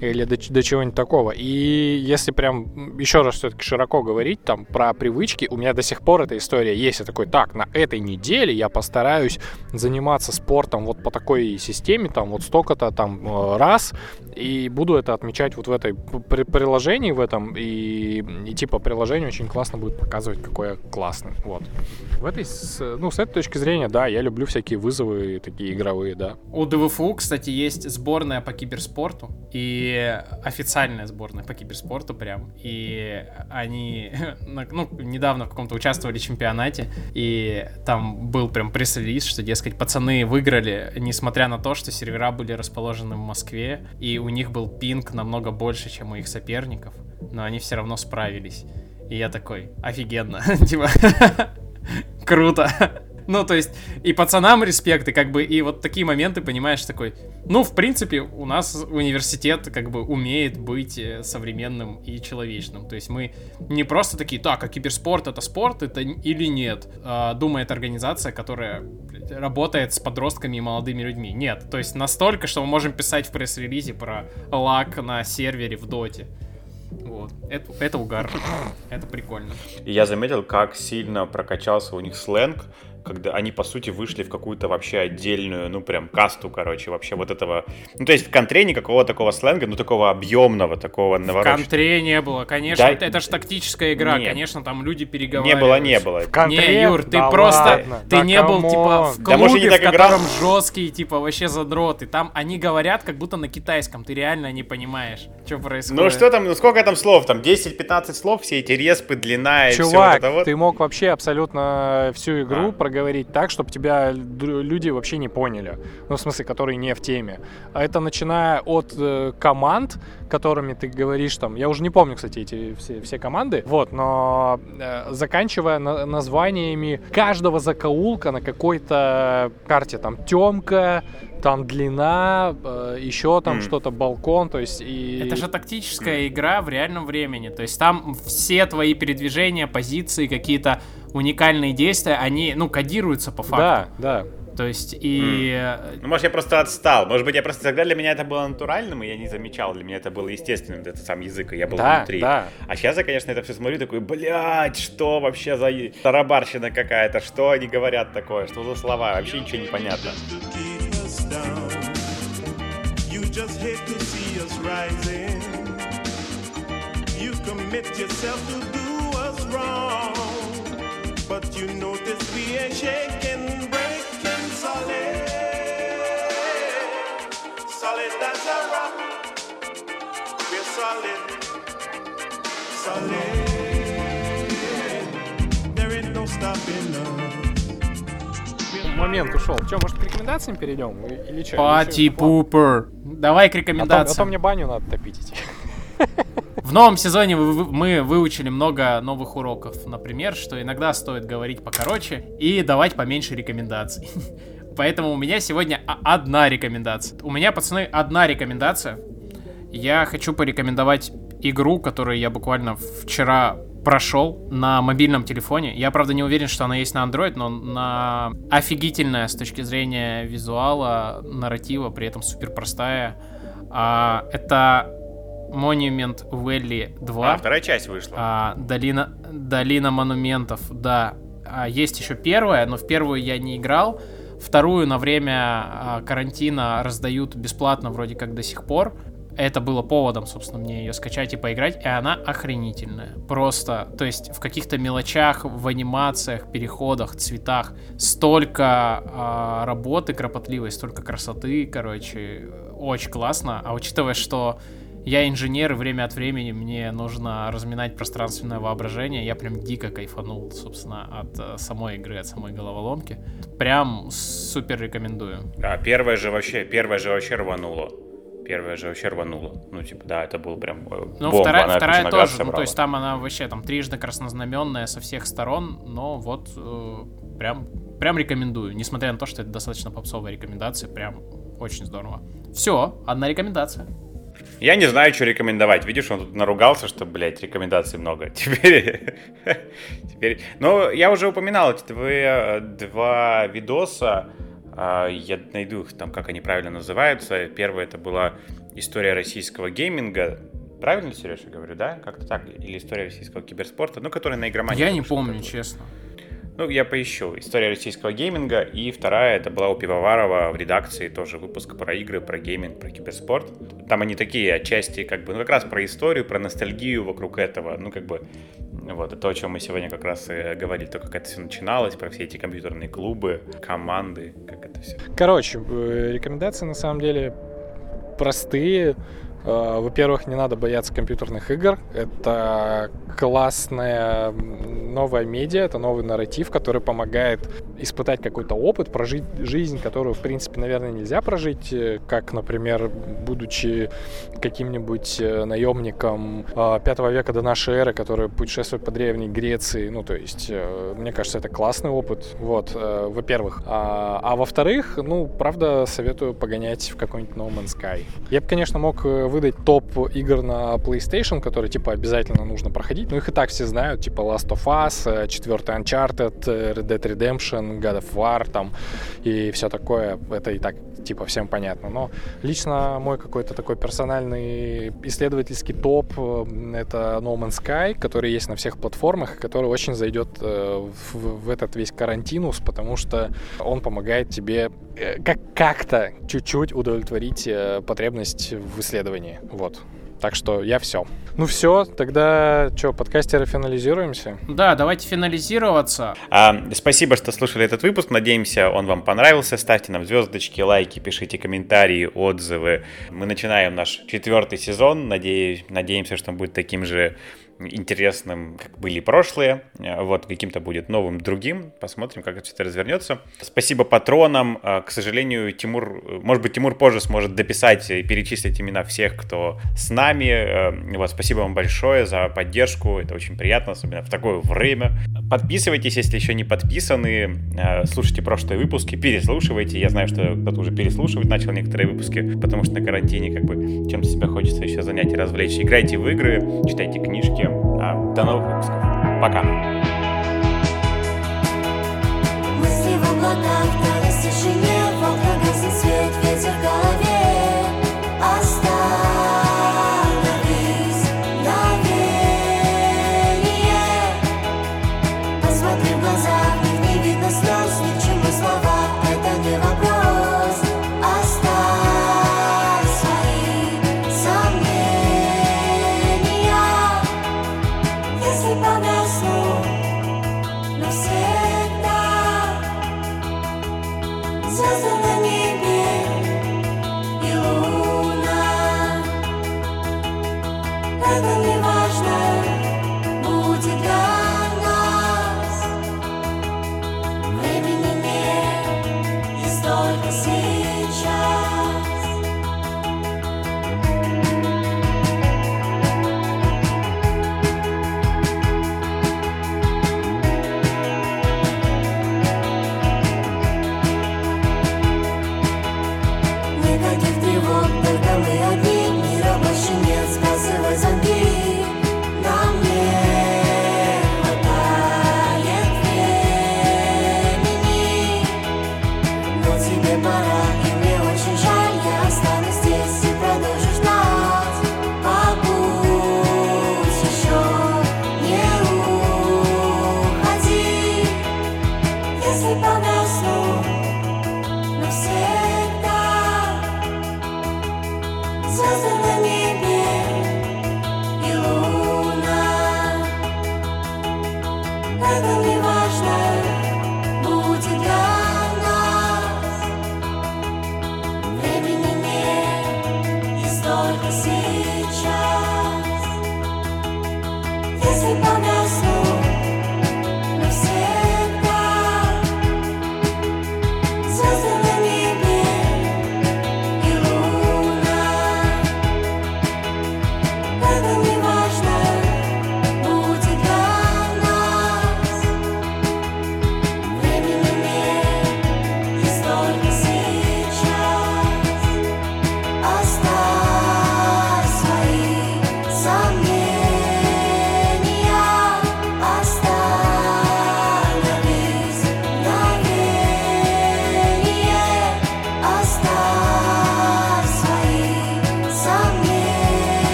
или до, до чего-нибудь такого. И если прям еще раз все-таки широко говорить там про привычки, у меня до сих пор эта история есть. Я такой, так, на этой неделе я постараюсь заниматься спортом вот по такой системе, там, вот столько-то там э, раз, и буду это отмечать вот в этой при приложении в этом, и, и типа приложение очень классно будет показывать, какой я классный, вот. В этой, ну, с этой точки зрения, да, я люблю всякие вызовы, такие игровые, да. У ДВФУ, кстати, есть сборная по киберспорту, и официальная сборная по киберспорту прям, и они, ну, недавно в каком-то участвовали в чемпионате, и там был прям пресс-релиз, что, дескать, пацаны выиграли, несмотря на то, что сервера были расположены в Москве, и у них был пинг намного больше, чем у их соперников, но они все равно справились. И я такой, офигенно, типа, круто. Ну, то есть, и пацанам респект, и как бы, и вот такие моменты, понимаешь, такой, ну, в принципе, у нас университет как бы умеет быть э, современным и человечным. То есть мы не просто такие, так, а киберспорт это спорт, это или нет, а, думает организация, которая работает с подростками и молодыми людьми. Нет, то есть настолько, что мы можем писать в пресс-релизе про лак на сервере в доте. Вот. Это, это угар. Это прикольно. И я заметил, как сильно прокачался у них сленг когда они, по сути, вышли в какую-то вообще отдельную, ну, прям касту, короче, вообще вот этого... Ну, то есть в контре никакого такого сленга, ну, такого объемного, такого навороченного. В контре не было, конечно. Да... Это, это же тактическая игра, Нет. конечно, там люди переговариваются. Не было, не было. В контре? Не, Юр, ты да просто... Ладно. Ты да не был, типа, в клубе, да, может, в котором играл? жесткие, типа, вообще задроты. Там они говорят, как будто на китайском. Ты реально не понимаешь, что происходит. Ну, что там, ну, сколько там слов? Там 10-15 слов, все эти респы, длина и Чувак, все вот ты мог вообще абсолютно всю игру а. проговорить говорить так, чтобы тебя люди вообще не поняли. Ну, в смысле, которые не в теме. А это начиная от э, команд, которыми ты говоришь там, я уже не помню, кстати, эти все, все команды, вот, но э, заканчивая на, названиями каждого закоулка на какой-то карте, там, темка, там длина, э, еще там mm. что-то, балкон, то есть и... Это же тактическая mm. игра в реальном времени, то есть там все твои передвижения, позиции, какие-то уникальные действия, они, ну, кодируются по факту. Да, да. То есть и... Mm. Ну, может, я просто отстал. Может быть, я просто тогда для меня это было натуральным, и я не замечал. Для меня это было естественным, этот сам язык, и я был да, внутри. Да. А сейчас я, конечно, это все смотрю, такой, блядь, что вообще за тарабарщина какая-то? Что они говорят такое? Что за слова? Вообще ничего не понятно. You commit yourself to do what's wrong. shaking, breaking Solid as a rock. We're solid. Solid. There ain't no stopping us. Момент ушел. Че, может, к рекомендациям перейдем? Или что? Пати Пупер. Давай к А то, а то рекомендациям. мне баню надо топить идти. В новом сезоне мы выучили много новых уроков. Например, что иногда стоит говорить покороче и давать поменьше рекомендаций. Поэтому у меня сегодня одна рекомендация. У меня, пацаны, одна рекомендация. Я хочу порекомендовать игру, которую я буквально вчера прошел на мобильном телефоне. Я, правда, не уверен, что она есть на Android, но на офигительная с точки зрения визуала, нарратива, при этом супер простая. А, это Monument Valley 2. А, вторая часть вышла. А, долина, долина монументов, да. А, есть еще первая, но в первую я не играл. Вторую на время а, карантина раздают бесплатно вроде как до сих пор. Это было поводом, собственно, мне ее скачать и поиграть, и она охренительная. Просто, то есть в каких-то мелочах, в анимациях, переходах, цветах столько а, работы кропотливой, столько красоты, короче, очень классно. А учитывая, что я инженер, и время от времени мне нужно разминать пространственное воображение. Я прям дико кайфанул, собственно, от э, самой игры, от самой головоломки. Прям супер рекомендую. А первая же вообще, первая же вообще рванула. Первая же вообще рванула. Ну, типа, да, это был прям э, Ну, бомба. вторая, она вторая тоже, ну, то есть там она вообще там трижды краснознаменная со всех сторон, но вот э, прям, прям рекомендую. Несмотря на то, что это достаточно попсовая рекомендация, прям очень здорово. Все, одна рекомендация. Я не знаю, что рекомендовать. Видишь, он тут наругался, что, блядь, рекомендаций много. Теперь... Теперь... Ну, я уже упоминал эти два, два видоса. А, Я найду их там, как они правильно называются. Первое это была история российского гейминга. Правильно, Сереж, я говорю, да? Как-то так. Или история российского киберспорта. Ну, которая на игромании. Я не помню, честно. Ну, я поищу. История российского гейминга. И вторая, это была у Пивоварова в редакции тоже выпуск про игры, про гейминг, про киберспорт. Там они такие отчасти, как бы, ну, как раз про историю, про ностальгию вокруг этого. Ну, как бы, вот, то, о чем мы сегодня как раз и говорили, то, как это все начиналось, про все эти компьютерные клубы, команды, как это все. Короче, э, рекомендации на самом деле простые. Э, Во-первых, не надо бояться компьютерных игр. Это классная новая медиа, это новый нарратив, который помогает испытать какой-то опыт, прожить жизнь, которую, в принципе, наверное, нельзя прожить, э, как, например, будучи каким-нибудь э, наемником э, пятого века до нашей эры, который путешествует по Древней Греции. Ну, то есть, мне кажется, это классный опыт, вот, во-первых. А, а во-вторых, ну, правда, советую погонять в какой-нибудь No Man's Sky. Я бы, конечно, мог э, выдать топ игр на PlayStation, которые, типа, обязательно нужно проходить, но их и так все знают, типа Last of Us, э, четвертый Uncharted, э, Red Dead Redemption, God of War, там, и все такое, это и так, типа, всем понятно. Но лично мой какой-то такой персональный исследовательский топ э, это No Man's Sky, который есть на всех платформах, который очень зайдет э, в, этот весь карантинус, потому что он помогает тебе э, как как-то чуть-чуть удовлетворить э, потребность в исследовании. Вот. Так что я все. Ну все, тогда что, подкастеры финализируемся? Да, давайте финализироваться. А, спасибо, что слушали этот выпуск. Надеемся, он вам понравился. Ставьте нам звездочки, лайки, пишите комментарии, отзывы. Мы начинаем наш четвертый сезон. Надеюсь, надеемся, что он будет таким же интересным, как были прошлые. Э, Вот, каким-то будет новым, другим. Посмотрим, как это все это развернется. Спасибо патронам. А, К сожалению, Тимур, э, может быть, Тимур позже сможет дописать и перечислить имена всех, кто с нами. Э, Вот, спасибо вам большое за поддержку. Это очень приятно, особенно в такое время. Подписывайтесь, если еще не подписаны. Э, Слушайте прошлые выпуски, переслушивайте. Я знаю, что кто-то уже переслушивать начал некоторые выпуски, потому что на карантине как бы чем-то себя хочется еще занять и развлечь. Играйте в игры, читайте книжки. А, До новых выпусков. Пока. Мысли в облаках, это не важно